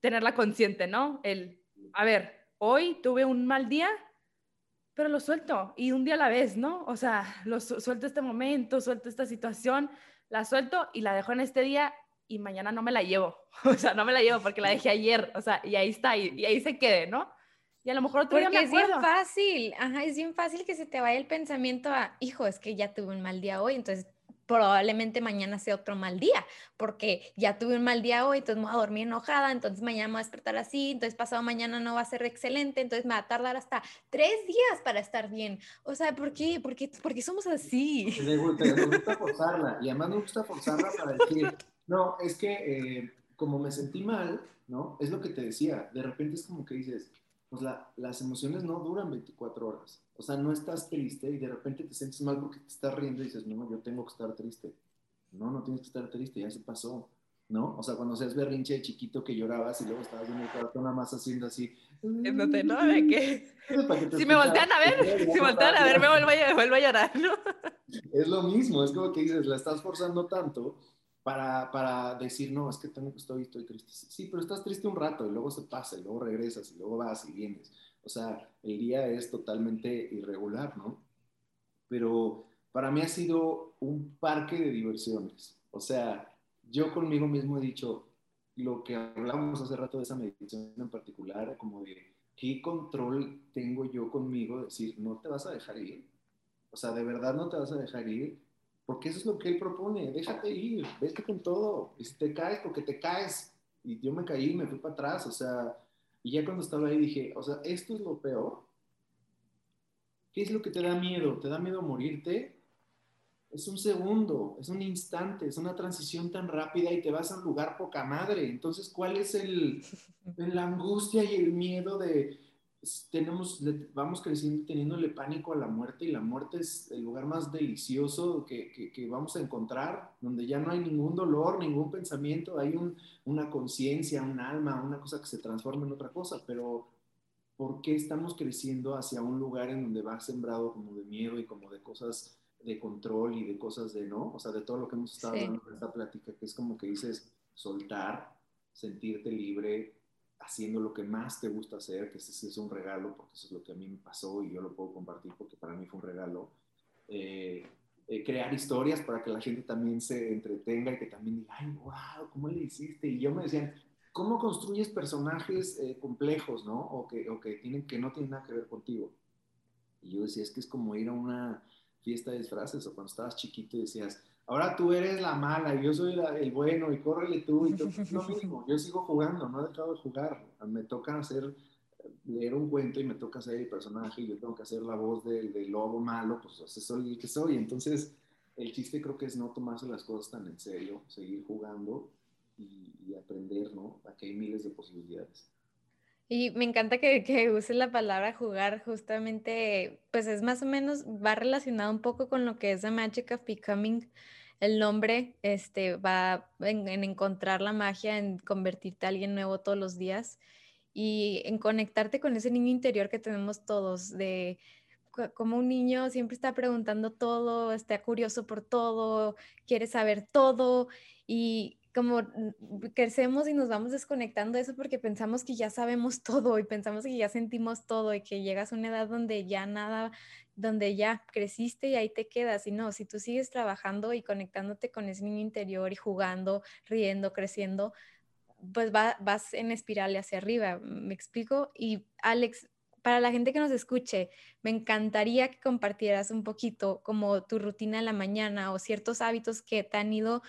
tenerla consciente, ¿no? El, a ver, hoy tuve un mal día, pero lo suelto y un día a la vez, ¿no? O sea, lo suelto este momento, suelto esta situación, la suelto y la dejo en este día y mañana no me la llevo. O sea, no me la llevo porque la dejé ayer, o sea, y ahí está, y, ahí se quede, ¿no? Y a lo mejor otro
Porque es bien fácil, ajá, es bien fácil que se te vaya el pensamiento a, hijo, es que ya tuve un mal día hoy, entonces probablemente mañana sea otro mal día, porque ya tuve un mal día hoy, entonces me voy a dormir enojada, entonces mañana me voy a despertar así, entonces pasado mañana no va a ser excelente, entonces me va a tardar hasta tres días para estar bien. O sea, ¿por qué? ¿Por qué, porque somos así?
Me gusta, me gusta forzarla, y además me gusta forzarla para decir, no, es que eh, como me sentí mal, ¿no? Es lo que te decía, de repente es como que dices, pues la, las emociones no duran 24 horas. O sea, no estás triste y de repente te sientes mal porque te estás riendo y dices, no, yo tengo que estar triste. No, no tienes que estar triste, ya se pasó. ¿No? O sea, cuando seas berrinche de chiquito que llorabas y luego estabas en el cuarto nada más haciendo así.
No te no, ¿de qué? Si me voltean a ver, si me voltean a ver, me vuelvo a, vuelvo a llorar, ¿no?
Es lo mismo, es como que dices, la estás forzando tanto para, para, decir, no, es que tengo, estoy, estoy triste. Sí, pero estás triste un rato y luego se pasa y luego regresas y luego vas y vienes. O sea, el día es totalmente irregular, ¿no? Pero para mí ha sido un parque de diversiones. O sea, yo conmigo mismo he dicho lo que hablamos hace rato de esa meditación en particular, como de qué control tengo yo conmigo, decir, no te vas a dejar ir. O sea, de verdad no te vas a dejar ir porque eso es lo que él propone, déjate ir, vete con todo, y si te caes, porque te caes, y yo me caí, me fui para atrás, o sea, y ya cuando estaba ahí dije, o sea, esto es lo peor, ¿qué es lo que te da miedo? ¿Te da miedo morirte? Es un segundo, es un instante, es una transición tan rápida y te vas a un lugar poca madre. Entonces, ¿cuál es el, la angustia y el miedo de, tenemos, vamos creciendo teniéndole pánico a la muerte y la muerte es el lugar más delicioso que, que, vamos a encontrar, donde ya no hay ningún dolor, ningún pensamiento, hay un, una conciencia, un alma, una cosa que se transforma en otra cosa, pero ¿por qué estamos creciendo hacia un lugar en donde va sembrado como de miedo y como de cosas de control y de cosas de no? O sea, de todo lo que hemos estado hablando en esta plática, que es como que dices soltar, sentirte libre, haciendo lo que más te gusta hacer, que ese es un regalo, porque eso es lo que a mí me pasó y yo lo puedo compartir porque para mí fue un regalo. Eh, eh, crear historias para que la gente también se entretenga y que también diga, ay, wow, ¿cómo le hiciste? Y yo me decían, ¿cómo construyes personajes eh, complejos, no? O que, o que, tienen, que no tienen nada que ver contigo. Y yo decía, es que es como ir a una fiesta de disfraces o cuando estabas chiquito y decías, ahora tú eres la mala y yo soy el bueno y córrele tú y todo lo mismo. Yo sigo jugando, no he dejado de jugar. Me toca hacer, leer un cuento y me toca ser el personaje y yo tengo que hacer la voz del, lobo malo, pues así soy el que soy. Entonces, el chiste creo que es no tomarse las cosas tan en serio, seguir jugando y, aprender, ¿no? Aquí hay miles de posibilidades.
Y me encanta que, que uses la palabra jugar, justamente, pues es más o menos, va relacionado un poco con lo que es The Magic of Becoming, el nombre este, va en, encontrar la magia, en convertirte a alguien nuevo todos los días y en conectarte con ese niño interior que tenemos todos, de como un niño siempre está preguntando todo, está curioso por todo, quiere saber todo y como crecemos y nos vamos desconectando de eso porque pensamos que ya sabemos todo y pensamos que ya sentimos todo y que llegas a una edad donde ya nada, donde ya creciste y ahí te quedas. Y no, si tú sigues trabajando y conectándote con ese niño interior y jugando, riendo, creciendo, pues vas en espiral hacia arriba, ¿me explico? Y Alex, para la gente que nos escuche, me encantaría que compartieras un poquito como tu rutina en la mañana o ciertos hábitos que te han ido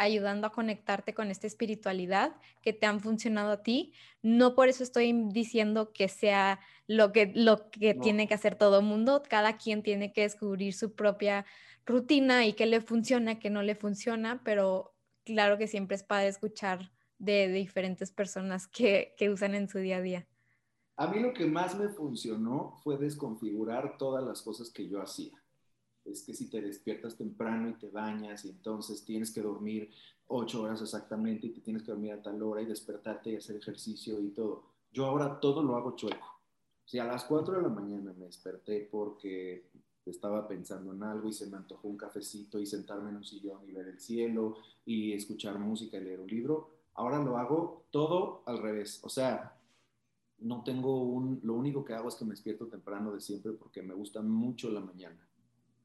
ayudando a conectarte con esta espiritualidad que te han funcionado a ti. No por eso estoy diciendo que sea lo que, lo que tiene que hacer todo el mundo. Cada quien tiene que descubrir su propia rutina y qué le funciona, qué no le funciona, pero claro que siempre es padre escuchar de, diferentes personas que, que usan en su día a día.
A mí lo que más me funcionó fue desconfigurar todas las cosas que yo hacía es que si te despiertas temprano y te bañas y entonces tienes que dormir ocho horas exactamente y te tienes que dormir a tal hora y despertarte y hacer ejercicio y todo. Yo ahora todo lo hago chueco. Si a las cuatro de la mañana me desperté porque estaba pensando en algo y se me antojó un cafecito y sentarme en un sillón y ver el cielo y escuchar música y leer un libro, ahora lo hago todo al revés. O sea, no tengo un, lo único que hago es que me despierto temprano de siempre porque me gusta mucho la mañana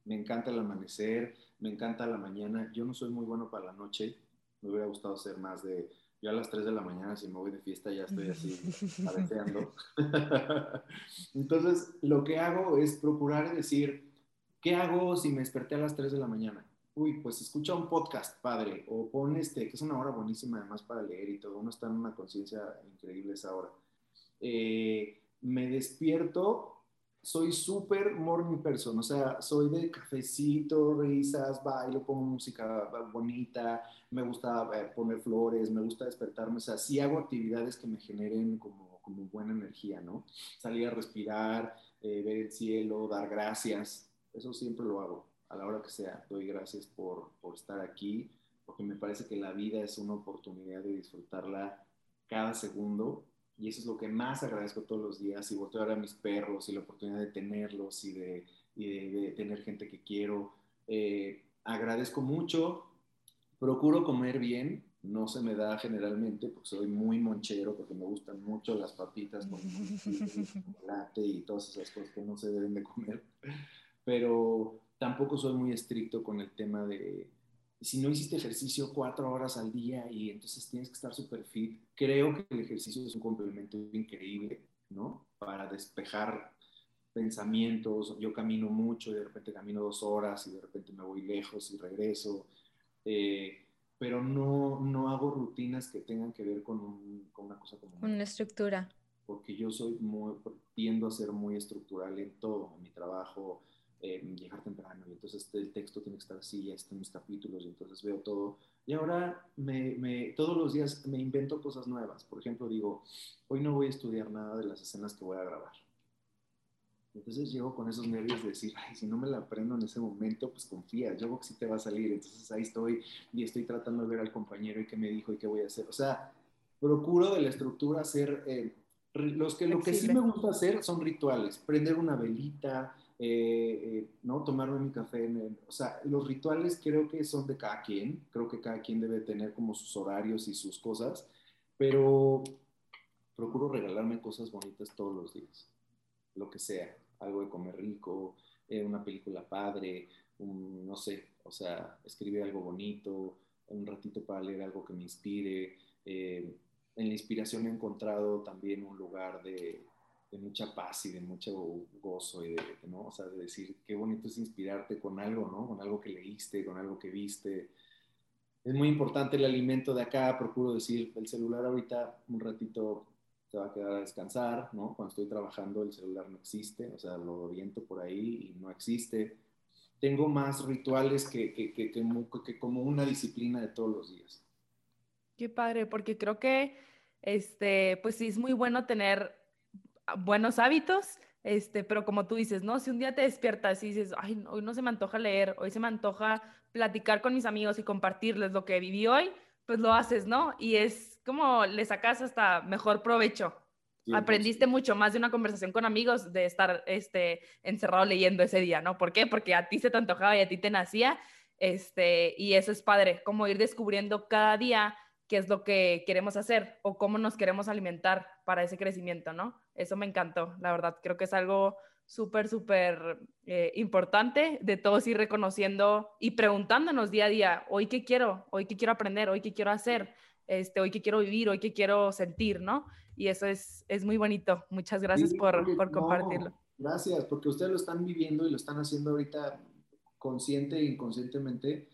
me encanta el amanecer, me encanta la mañana. Yo no soy muy bueno para la noche, me hubiera gustado ser más de, yo a las 3 de la mañana si me voy de fiesta ya estoy así padeteando. Entonces, lo que hago es procurar decir, ¿qué hago si me desperté a las 3 de la mañana? Uy, pues escucha un podcast, padre, o pon este, que es una hora buenísima además para leer y todo, uno está en una conciencia increíble esa hora. Eh, me despierto soy súper morning person, o sea, soy de cafecito, risas, bailo, pongo música bonita, me gusta eh, poner flores, me gusta despertarme, o sea, sí hago actividades que me generen como, como buena energía, ¿no? Salir a respirar, eh, ver el cielo, dar gracias, eso siempre lo hago, a la hora que sea, doy gracias por, por estar aquí, porque me parece que la vida es una oportunidad de disfrutarla cada segundo y eso es lo que más agradezco todos los días. Y volteo a mis perros y la oportunidad de tenerlos y de, de, tener gente que quiero. Eh, agradezco mucho. Procuro comer bien. No se me da generalmente porque soy muy monchero, porque me gustan mucho las papitas con chocolate y todas esas cosas que no se deben de comer. Pero tampoco soy muy estricto con el tema de, si no hiciste ejercicio cuatro horas al día y entonces tienes que estar súper fit, creo que el ejercicio es un complemento increíble, ¿no? Para despejar pensamientos. Yo camino mucho y de repente camino dos horas y de repente me voy lejos y regreso. Eh, pero no, no hago rutinas que tengan que ver con, una cosa como...
Una estructura.
Porque yo soy muy, tiendo a ser muy estructural en todo, en mi trabajo, llegar temprano y entonces el texto tiene que estar así, ya están mis capítulos y entonces veo todo. Y ahora me, me, todos los días me invento cosas nuevas. Por ejemplo, digo, hoy no voy a estudiar nada de las escenas que voy a grabar. Entonces llego con esos nervios de decir, ay, si no me la aprendo en ese momento, pues confía, yo creo que sí te va a salir. Entonces ahí estoy y estoy tratando de ver al compañero y qué me dijo y qué voy a hacer. O sea, procuro de la estructura hacer, eh, los que, lo que sí me gusta hacer son rituales, prender una velita, eh, eh, ¿no? Tomarme mi café en o sea, los rituales creo que son de cada quien, creo que cada quien debe tener como sus horarios y sus cosas, pero procuro regalarme cosas bonitas todos los días, lo que sea, algo de comer rico, eh, una película padre, no sé, o sea, escribir algo bonito, un ratito para leer algo que me inspire. en la inspiración he encontrado también un lugar de, de mucha paz y de mucho gozo y de, ¿no? O sea, de decir qué bonito es inspirarte con algo, ¿no? Con algo que leíste, con algo que viste. Es muy importante el alimento de acá, procuro decir, el celular ahorita un ratito se va a quedar a descansar, ¿no? Cuando estoy trabajando el celular no existe, o sea, lo oriento por ahí y no existe. Tengo más rituales que, que, que, que como una disciplina de todos los días.
Qué padre, porque creo que, este, pues sí, es muy bueno tener buenos hábitos, este, pero como tú dices, ¿no? Si un día te despiertas y dices, ay, hoy no se me antoja leer, hoy se me antoja platicar con mis amigos y compartirles lo que viví hoy, pues lo haces, ¿no? Y es como le sacas hasta mejor provecho. Aprendiste mucho más de una conversación con amigos de estar este, encerrado leyendo ese día, ¿no? ¿Por qué? Porque a ti se te antojaba y a ti te nacía, este, y eso es padre, como ir descubriendo cada día qué es lo que queremos hacer o cómo nos queremos alimentar para ese crecimiento, ¿no? Eso me encantó, la verdad. Creo que es algo súper, súper eh, importante de todos ir reconociendo y preguntándonos día a día, hoy qué quiero, hoy qué quiero aprender, hoy qué quiero hacer, este, hoy qué quiero vivir, hoy qué quiero sentir, ¿no? y eso es, es muy bonito. Muchas gracias por, por, compartirlo.
gracias, porque ustedes lo están viviendo y lo están haciendo ahorita consciente e inconscientemente.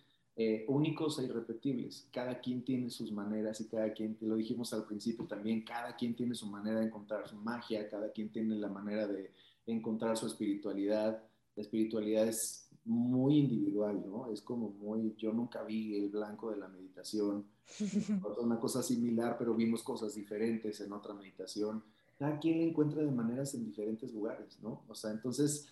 Eh, únicos e irrepetibles. Cada quien tiene sus maneras y cada quien, lo dijimos al principio también, cada quien tiene su manera de encontrar su magia, cada quien tiene la manera de encontrar su espiritualidad. La espiritualidad es muy individual, ¿no? Es como muy, yo nunca vi el blanco de la meditación, una cosa similar, pero vimos cosas diferentes en otra meditación. Cada quien la encuentra de maneras en diferentes lugares, ¿no? O sea, entonces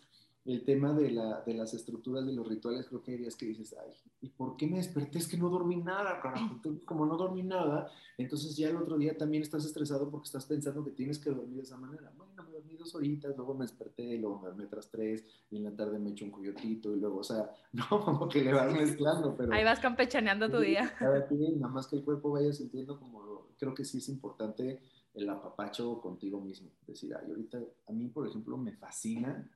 el tema de, la, de las estructuras de los rituales, creo que hay días que dices, ay, ¿y por qué me desperté? Es que no dormí nada, carajo. Entonces, como no dormí nada, entonces ya el otro día también estás estresado porque estás pensando que tienes que dormir de esa manera. Bueno, me dormí dos horitas, luego me desperté, luego me dormí otras tres, y en la tarde me echo un coyotito, y luego, o sea, no, como que le vas mezclando, pero...
Ahí vas campechaneando tu día.
Cada nada más que el cuerpo vaya sintiendo como, creo que sí es importante el apapacho contigo mismo. Decir, ay, ahorita, a mí, por ejemplo, me fascina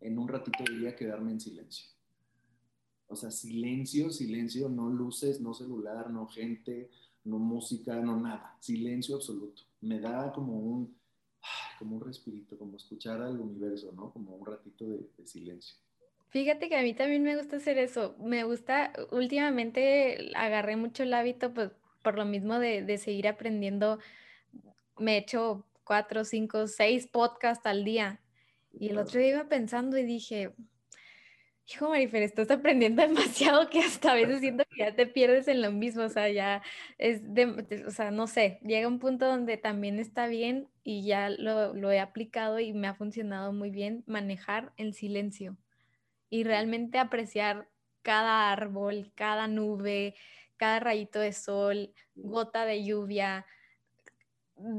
en un ratito diría quedarme en silencio. O sea, silencio, silencio, no luces, no celular, no gente, no música, no nada. Silencio absoluto. Me da como un, como un respirito, como escuchar al universo, ¿no? Como un ratito de, silencio.
Fíjate que a mí también me gusta hacer eso. Me gusta, últimamente agarré mucho el hábito, pues por lo mismo de, de seguir aprendiendo. Me he hecho cuatro, cinco, seis podcasts al día y el otro día iba pensando y dije, hijo Marifer, estás aprendiendo demasiado que hasta a veces siento que ya te pierdes en lo mismo, o sea, ya es, de, o sea, no sé, llega un punto donde también está bien y ya lo, lo, he aplicado y me ha funcionado muy bien manejar el silencio y realmente apreciar cada árbol, cada nube, cada rayito de sol, gota de lluvia,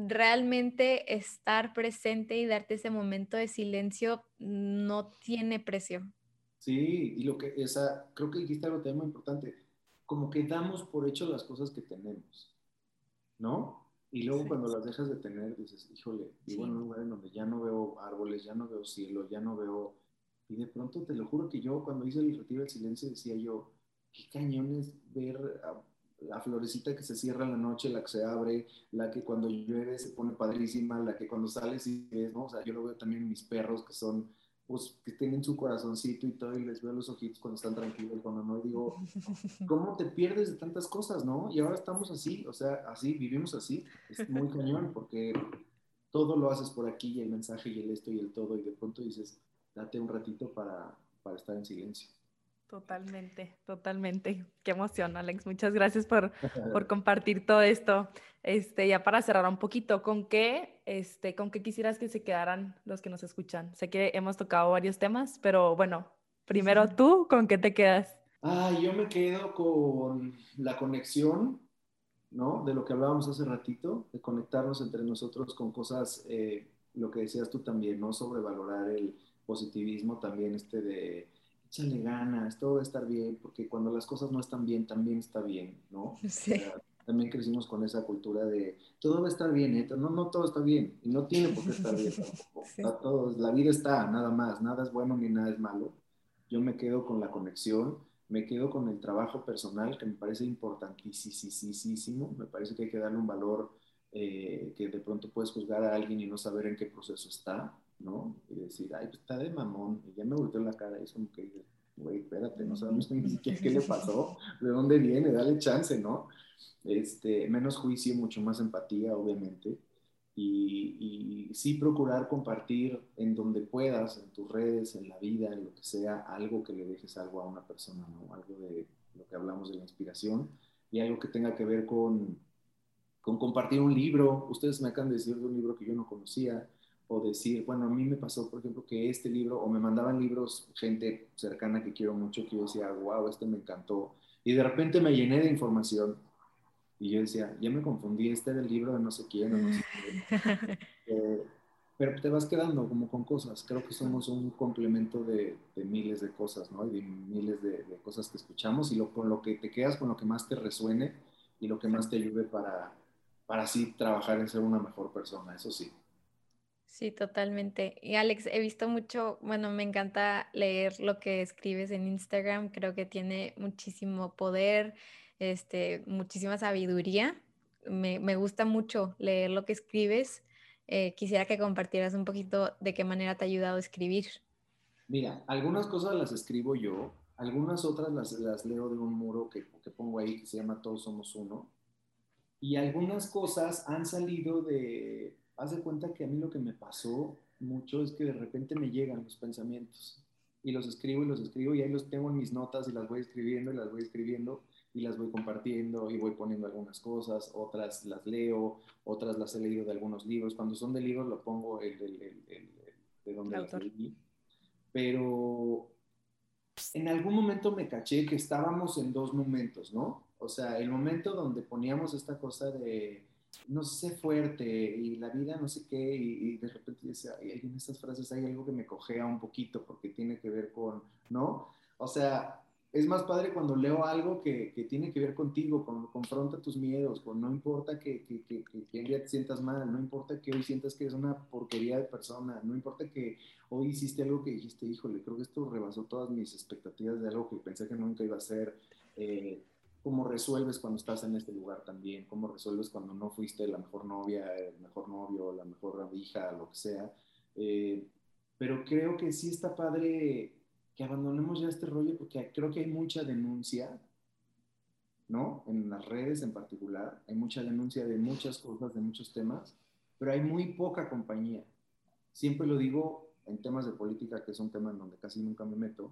realmente estar presente y darte ese momento de silencio no tiene precio.
Sí, y lo que esa, creo que dijiste algo también muy importante, como que damos por hecho las cosas que tenemos, ¿no? Y luego cuando las dejas de tener, dices, híjole, vivo en un lugar en donde ya no veo árboles, ya no veo cielo, ya no veo... Y de pronto te lo juro que yo cuando hice el retiro del silencio decía yo, qué cañones ver la florecita que se cierra en la noche, la que se abre, la que cuando llueve se pone padrísima, la que cuando sales y ves, ¿no? O sea, yo lo veo también en mis perros que son, pues, que tienen su corazoncito y todo, y les veo los ojitos cuando están tranquilos, cuando no, y digo, ¿cómo te pierdes de tantas cosas, no? Y ahora estamos así, o sea, así, vivimos así, es muy cañón, porque todo lo haces por aquí, y el mensaje, y el esto, y el todo, y de pronto dices, date un ratito para, para estar en silencio.
Totalmente, totalmente. Qué emoción, Alex. Muchas gracias por, por compartir todo esto. Este, ya para cerrar un poquito, ¿con qué, este, con qué quisieras que se quedaran los que nos escuchan? Sé que hemos tocado varios temas, pero bueno, primero tú, ¿con qué te quedas?
Ah, yo me quedo con la conexión, ¿no? De lo que hablábamos hace ratito, de conectarnos entre nosotros con cosas, eh, lo que decías tú también, ¿no? Sobrevalorar el positivismo también, este de échale ganas, todo va a estar bien, porque cuando las cosas no están bien, también está bien, ¿no? Sí. también crecimos con esa cultura de todo va a estar bien, ¿eh? no, no todo está bien, y no tiene por qué estar bien tampoco. todo, la vida está, nada más, nada es bueno ni nada es malo. Yo me quedo con la conexión, me quedo con el trabajo personal, que me parece importantísimo, me parece que hay que darle un valor eh, que de pronto puedes juzgar a alguien y no saber en qué proceso está, ¿no? Y decir, ay, pues está de mamón, y ya me volteó la cara, y es como que güey, espérate, no sabemos ni siquiera qué le pasó, de dónde viene, dale chance, ¿no? Este, menos juicio, mucho más empatía, obviamente, y, sí procurar compartir en donde puedas, en tus redes, en la vida, en lo que sea, algo que le dejes algo a una persona. Algo de lo que hablamos de la inspiración y algo que tenga que ver con, con compartir un libro. Ustedes me acaban de decir de un libro que yo no conocía, o decir, bueno, a mí me pasó, por ejemplo, que este libro, o me mandaban libros gente cercana que quiero mucho, que yo decía, wow, este me encantó, y de repente me llené de información, y yo decía, ya me confundí, este era el libro de no sé quién, o no sé quién. Eh, pero te vas quedando como con cosas, creo que somos un complemento de, miles de cosas, ¿no? Y de miles de, cosas que escuchamos, y lo, con lo que te quedas, con lo que más te resuene, y lo que más te ayude para, para así trabajar en ser una mejor persona, eso sí.
Sí, totalmente. Y Alex, he visto mucho, bueno, me encanta leer lo que escribes en Instagram, creo que tiene muchísimo poder, este, muchísima sabiduría, me, me gusta mucho leer lo que escribes. Eh, quisiera que compartieras un poquito de qué manera te ha ayudado a escribir.
Mira, algunas cosas las escribo yo, algunas otras las, las leo de un muro que, que pongo ahí que se llama Todos Somos Uno. Y algunas cosas han salido de, haz de cuenta que a mí lo que me pasó mucho es que de repente me llegan los pensamientos y los escribo y los escribo y ahí los tengo en mis notas y las voy escribiendo y las voy escribiendo y las voy compartiendo y voy poniendo algunas cosas, otras las leo, otras las he leído de algunos libros. Cuando son de libros lo pongo el, el, el, de donde las leí. Pero en algún momento me caché que estábamos en dos momentos, ¿no? O sea, el momento donde poníamos esta cosa de no sé, fuerte y la vida no sé qué, y, de repente decía, en estas frases hay algo que me cojea un poquito porque tiene que ver con, ¿no? O sea, es más padre cuando leo algo que, que tiene que ver contigo, con, confronta tus miedos, con no importa que, que, que, que día te sientas mal, no importa que hoy sientas que eres una porquería de persona, no importa que hoy hiciste algo que dijiste, híjole, creo que esto rebasó todas mis expectativas de algo que pensé que nunca iba a ser. Eh, cómo resuelves cuando estás en este lugar también, cómo resuelves cuando no fuiste la mejor novia, el mejor novio, la mejor hija, lo que sea. Eh, pero creo que sí está padre que abandonemos ya este rollo porque creo que hay mucha denuncia, ¿no? En las redes en particular, hay mucha denuncia de muchas cosas, de muchos temas, pero hay muy poca compañía. Siempre lo digo en temas de política, que es un tema en donde casi nunca me meto.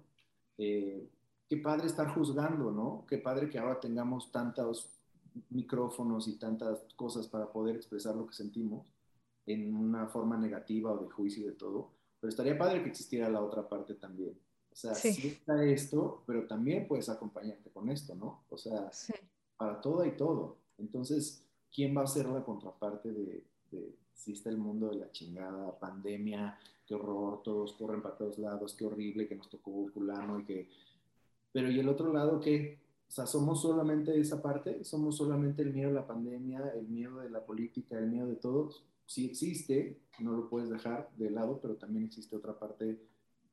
Eh, qué padre estar juzgando, ¿no? Qué padre que ahora tengamos tantos micrófonos y tantas cosas para poder expresar lo que sentimos en una forma negativa o de juicio y de todo. Pero estaría padre que existiera la otra parte también. O sea, sí, está esto, pero también puedes acompañarte con esto, ¿no? O sea, para todo y todo. Entonces, ¿quién va a ser la contraparte de, de si está el mundo de la chingada, pandemia, qué horror, todos corren para todos lados, qué horrible que nos tocó fulano y que pero ¿y el otro lado qué? O sea, somos solamente esa parte, somos solamente el miedo a la pandemia, el miedo de la política, el miedo de todos. Sí existe, no lo puedes dejar de lado, pero también existe otra parte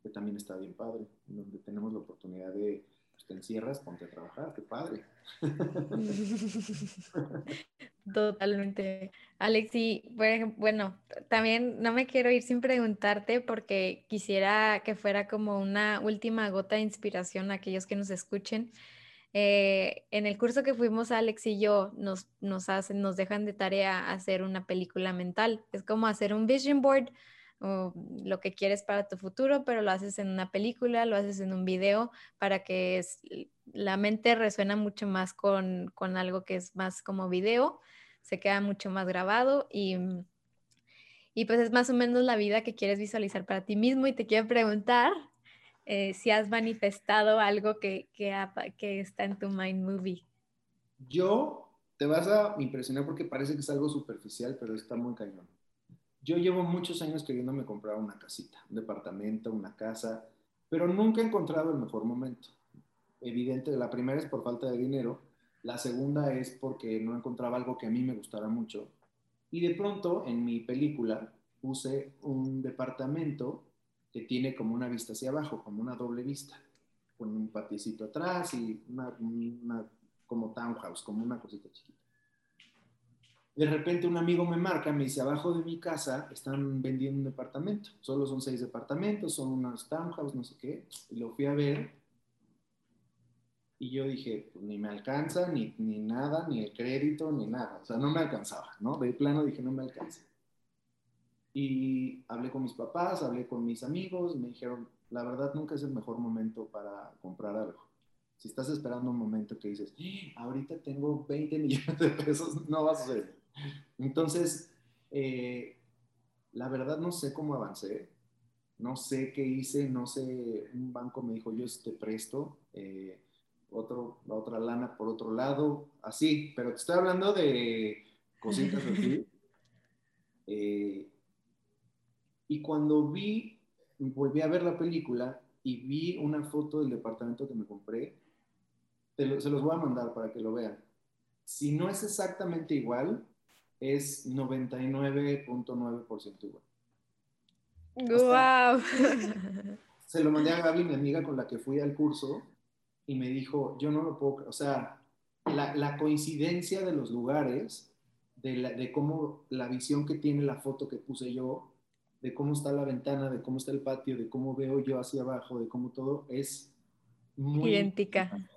que también está bien padre, donde tenemos la oportunidad de, pues, te encierras, ponte a trabajar, qué padre.
Totalmente. Alexi, bueno, también no me quiero ir sin preguntarte porque quisiera que fuera como una última gota de inspiración a aquellos que nos escuchen. Eh, en el curso que fuimos Alex y yo nos, nos, hacen, nos dejan de tarea hacer una película mental. Es como hacer un vision board o lo que quieres para tu futuro, pero lo haces en una película, lo haces en un video para que la mente resuena mucho más con, con algo que es más como video se queda mucho más grabado y, y pues es más o menos la vida que quieres visualizar para ti mismo y te quiero preguntar eh, si has manifestado algo que, que, que está en tu mind movie.
Yo te vas a impresionar porque parece que es algo superficial, pero está muy cañón. Yo llevo muchos años queriéndome comprar una casita, un departamento, una casa, pero nunca he encontrado el mejor momento. Evidente, la primera es por falta de dinero la segunda es porque no encontraba algo que a mí me gustara mucho. Y de pronto en mi película puse un departamento que tiene como una vista hacia abajo, como una doble vista, con un patiecito atrás y una, como townhouse, como una cosita chiquita. De repente un amigo me marca, me dice, abajo de mi casa están vendiendo un departamento. Solo son seis departamentos, son unas townhouse, no sé qué. Y lo fui a ver y yo dije, pues ni me alcanza, ni, ni nada, ni el crédito, ni nada. O sea, no me alcanzaba, ¿no? De plano dije, no me alcanza. Y hablé con mis papás, hablé con mis amigos, me dijeron, la verdad nunca es el mejor momento para comprar algo. Si estás esperando un momento que dices, ¡Ah! ahorita tengo 20 millones de pesos, no va a suceder. Entonces, eh, la verdad no sé cómo avancé, no sé qué hice, no sé, un banco me dijo, yo te presto. Eh, otro, la otra lana por otro lado, así, pero te estoy hablando de cositas así. Eh, y cuando vi, volví a ver la película y vi una foto del departamento que me compré, se los voy a mandar para que lo vean. Si no es exactamente igual, es 99.9% igual.
¡Wow!
se lo mandé a Gaby, mi amiga con la que fui al curso, y me dijo, yo no lo puedo, o sea, la, la, coincidencia de los lugares de, la- de cómo la visión que tiene la foto que puse yo, de cómo está la ventana, de cómo está el patio, de cómo veo yo hacia abajo, de cómo todo es muy
Idéntica.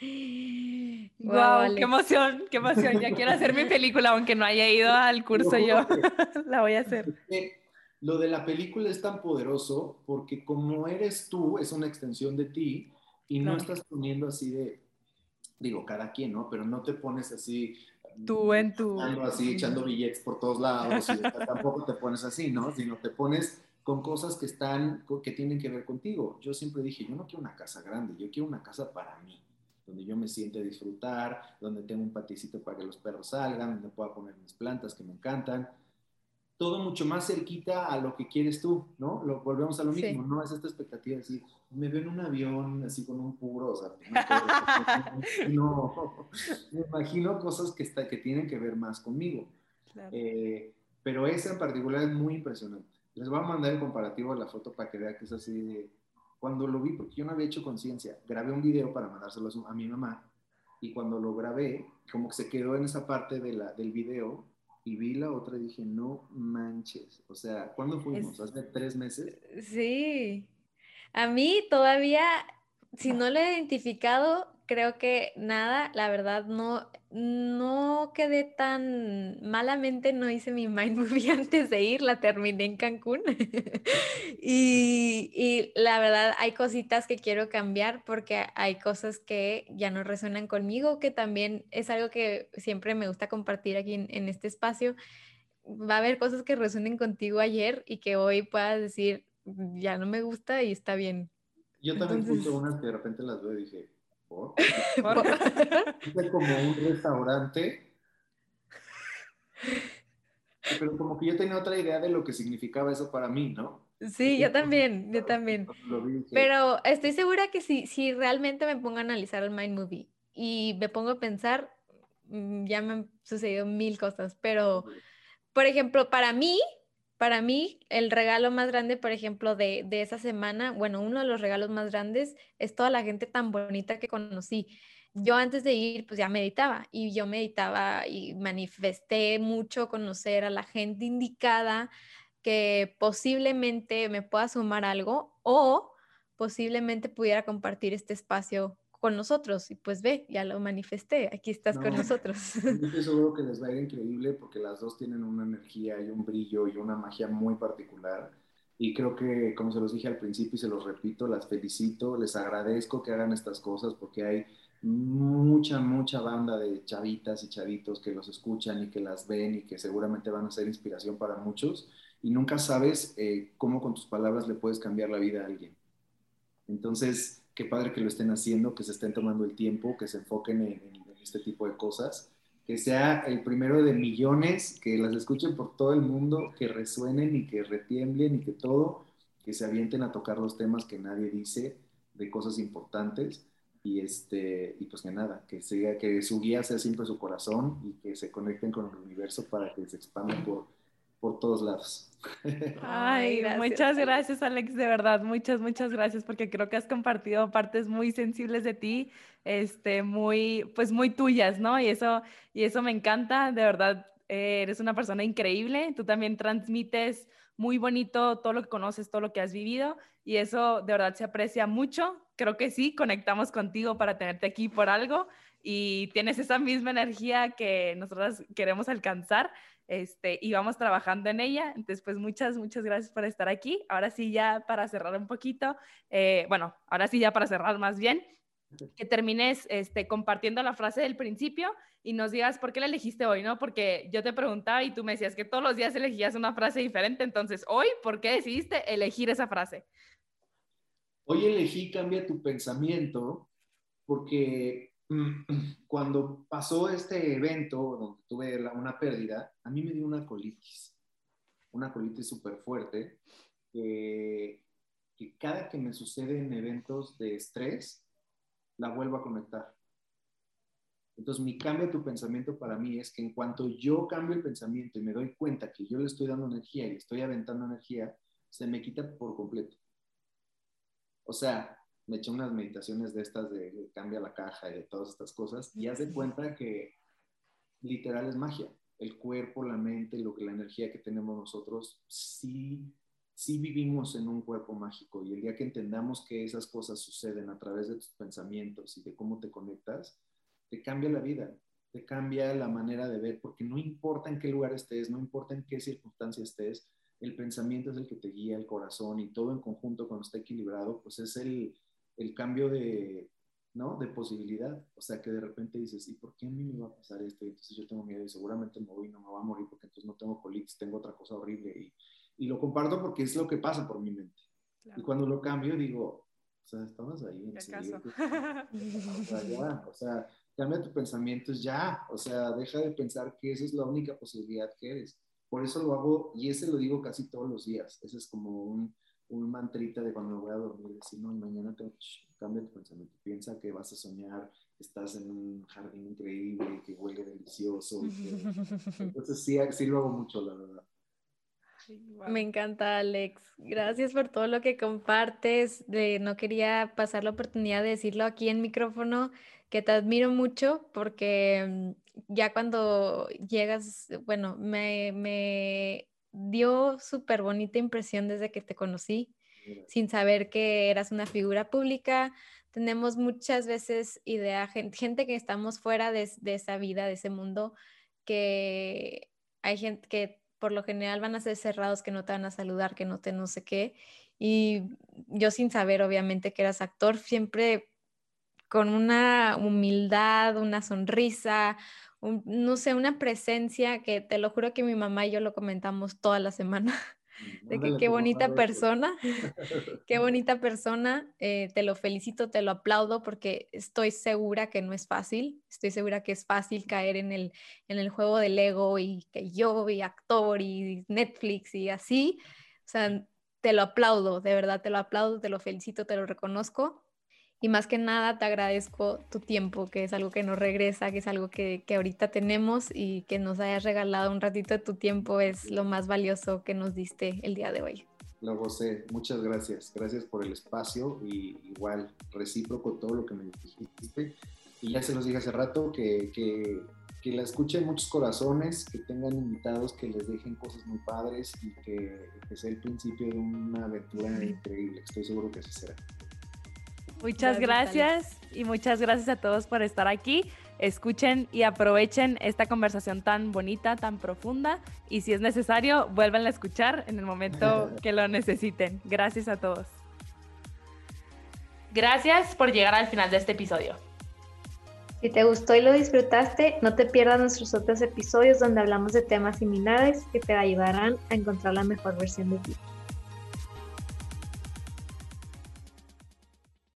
Wow,
Alex.
qué emoción, qué emoción. Ya quiero hacer mi película, aunque no haya ido al curso yo. La voy a hacer.
lo de la película es tan poderoso porque como eres tú, es una extensión de ti y no
Claro.
estás poniendo así de, digo, cada quien, ¿no? Pero no te pones así.
Tú en tu-
así echando billetes por todos lados y tampoco te pones así, ¿no? Sino te pones con cosas que están, que tienen que ver contigo. Yo siempre dije, yo no quiero una casa grande, yo quiero una casa para mí, donde yo me siente a disfrutar, donde tengo un paticito para que los perros salgan, donde pueda poner mis plantas que me encantan. Todo mucho más cerquita a lo que quieres tú, ¿no? Lo, volvemos a lo
Sí.
mismo, ¿no? Es esta expectativa de decir, me veo en un avión así con un puro, o sea, no, me imagino cosas que, está, que tienen que ver más conmigo.
Claro.
Eh, pero esa en particular es muy impresionante. Les voy a mandar el comparativo de la foto para que vean que es así de... Cuando lo vi, porque yo no había hecho conciencia, grabé un video para mandárselo a, mi mamá y cuando lo grabé, como que se quedó en esa parte de la, del video y vi la otra y dije, no manches. O sea, ¿cuándo fuimos? ¿Hace tres meses?
Sí. A mí todavía, si no lo he identificado, creo que nada, la verdad, no, no quedé tan malamente, no hice mi mind movie antes de ir, la terminé en Cancún. Y, y la verdad, hay cositas que quiero cambiar porque hay cosas que ya no resuenan conmigo, que también es algo que siempre me gusta compartir aquí en, en este espacio. Va a haber cosas que resuenen contigo ayer y que hoy puedas decir, ya no me gusta y está bien.
Yo también
Entonces-
puse unas que de repente las veo y dije, ¿por?
Por-
Puse como un restaurante. Pero como que yo tenía otra idea de lo que significaba eso para mí, ¿no?
Sí, yo también, yo también. Pero estoy segura que si, si realmente me pongo a analizar el Mind Movie y me pongo a pensar, mm, ya me han sucedido mil cosas, pero, por ejemplo, para mí, para mí, el regalo más grande, por ejemplo, de, de esa semana, bueno, uno de los regalos más grandes es toda la gente tan bonita que conocí. Yo antes de ir, pues ya meditaba y yo meditaba y manifesté mucho conocer a la gente indicada que posiblemente me pueda sumar algo o posiblemente pudiera compartir este espacio con nosotros. Y pues ve, ya lo manifesté, aquí estás con
No.
nosotros.
Estoy seguro que les va a ir increíble porque las dos tienen una energía y un brillo y una magia muy particular. Y creo que, como se los dije al principio y se los repito, las felicito, les agradezco que hagan estas cosas porque hay mucha, mucha banda de chavitas y chavitos que los escuchan y que las ven y que seguramente van a ser inspiración para muchos. Y nunca sabes eh, cómo con tus palabras le puedes cambiar la vida a alguien. Entonces, qué padre que lo estén haciendo, que se estén tomando el tiempo, que se enfoquen en, este tipo de cosas, que sea el primero de millones, que las escuchen por todo el mundo, que resuenen y que retiemblen y que todo, que se avienten a tocar los temas que nadie dice, de cosas importantes. Y, este, y pues que nada, que, siga, que su guía sea siempre su corazón y que se conecten con el universo para que se expandan por, por todos lados.
Ay,
gracias,
muchas
Alex.
gracias, Alex, de verdad, muchas, muchas gracias, porque creo que has compartido partes muy sensibles de ti, este, muy, pues muy tuyas, ¿no? Y eso, y eso me encanta, de verdad, eh, eres una persona increíble, tú también transmites muy bonito todo lo que conoces, todo lo que has vivido, y eso de verdad se aprecia mucho. Creo que sí, conectamos contigo para tenerte aquí por algo y tienes esa misma energía que nosotras queremos alcanzar este, y vamos trabajando en ella. Entonces, pues muchas, muchas gracias por estar aquí. Ahora sí, ya para cerrar un poquito, eh, bueno, ahora sí, ya para cerrar más bien, que termines este, compartiendo la frase del principio y nos digas por qué la elegiste hoy, ¿no? Porque yo te preguntaba y tú me decías que todos los días elegías una frase diferente. Entonces, hoy, ¿por qué decidiste elegir esa frase?
Hoy elegí Cambia tu pensamiento porque cuando pasó este evento donde tuve una pérdida, a mí me dio una colitis, una colitis súper fuerte, que, que cada que me sucede en eventos de estrés, la vuelvo a conectar. Entonces, mi cambia tu pensamiento para mí es que en cuanto yo cambio el pensamiento y me doy cuenta que yo le estoy dando energía y estoy aventando energía, se me quita por completo. O sea, me eché unas meditaciones de estas de, de cambia la caja y de todas estas cosas y haz de cuenta que literal es magia. el cuerpo, la mente, lo que la energía que tenemos nosotros, sí, sí vivimos en un cuerpo mágico y el día que entendamos que esas cosas suceden a través de tus pensamientos y de cómo te conectas, te cambia la vida, te cambia la manera de ver, porque no importa en qué lugar estés, no importa en qué circunstancia estés, el pensamiento es el que te guía, el corazón y todo en conjunto cuando está equilibrado, pues es el, el cambio de, ¿no? De posibilidad. O sea, que de repente dices, ¿y por qué a mí me va a pasar esto? Y entonces yo tengo miedo y seguramente me voy y no me va a morir porque entonces no tengo colitis, tengo otra cosa horrible. Y, y, lo comparto porque es lo que pasa por mi mente. Y cuando lo cambio digo, o sea, estabas ahí. En serio? o sea, ya, o sea, cambia tu pensamiento, ya. O sea, deja de pensar que esa es la única posibilidad que eres. Por eso lo hago, y ese lo digo casi todos los días. Ese es como un, un mantrita de cuando me voy a dormir, decir, no, mañana te cambia tu pensamiento, piensa que vas a soñar, que estás en un jardín increíble, que huele delicioso. Entonces sí, sí lo hago mucho, la verdad.
Me encanta, Alex. Gracias por todo lo que compartes. De, no quería pasar la oportunidad de decirlo aquí en micrófono, que te admiro mucho porque mm, ya cuando llegas, bueno, me, me dio súper bonita impresión desde que te conocí, sin saber que eras una figura pública. Tenemos muchas veces idea, gente, que estamos fuera de, esa vida, de ese mundo, que hay gente que por lo general van a ser cerrados, que no te van a saludar, que no te no sé qué. Y yo sin saber, obviamente, que eras actor, siempre con una humildad, una sonrisa, no sé, una presencia que te lo juro que mi mamá y yo lo comentamos toda la semana. De que qué bonita persona, qué bonita persona, eh, te lo felicito, te lo aplaudo porque estoy segura que no es fácil, estoy segura que es fácil caer en el, en el juego del ego y que yo y actor y Netflix y así, o sea, te lo aplaudo, de verdad te lo aplaudo, te lo felicito, te lo reconozco y más que nada te agradezco tu tiempo, que es algo que nos regresa, que es algo que, que, ahorita tenemos y que nos hayas regalado un ratito de tu tiempo es lo más valioso que nos diste el día de hoy.
Lo gocé, muchas gracias. Gracias por el espacio y igual recíproco todo lo que me dijiste. Y ya se los dije hace rato que, que, que la escuchen muchos corazones, que tengan invitados, que les dejen cosas muy padres y que, que sea el principio de una aventura increíble. Estoy seguro que así será.
Muchas gracias, y muchas gracias a todos por estar aquí. Escuchen y aprovechen esta conversación tan bonita, tan profunda y si es necesario, vuelvan a escuchar en el momento que lo necesiten. Gracias a todos.
Gracias por llegar al final de este episodio.
Si te gustó y lo disfrutaste, no te pierdas nuestros otros episodios donde hablamos de temas similares que te ayudarán a encontrar la mejor versión de ti.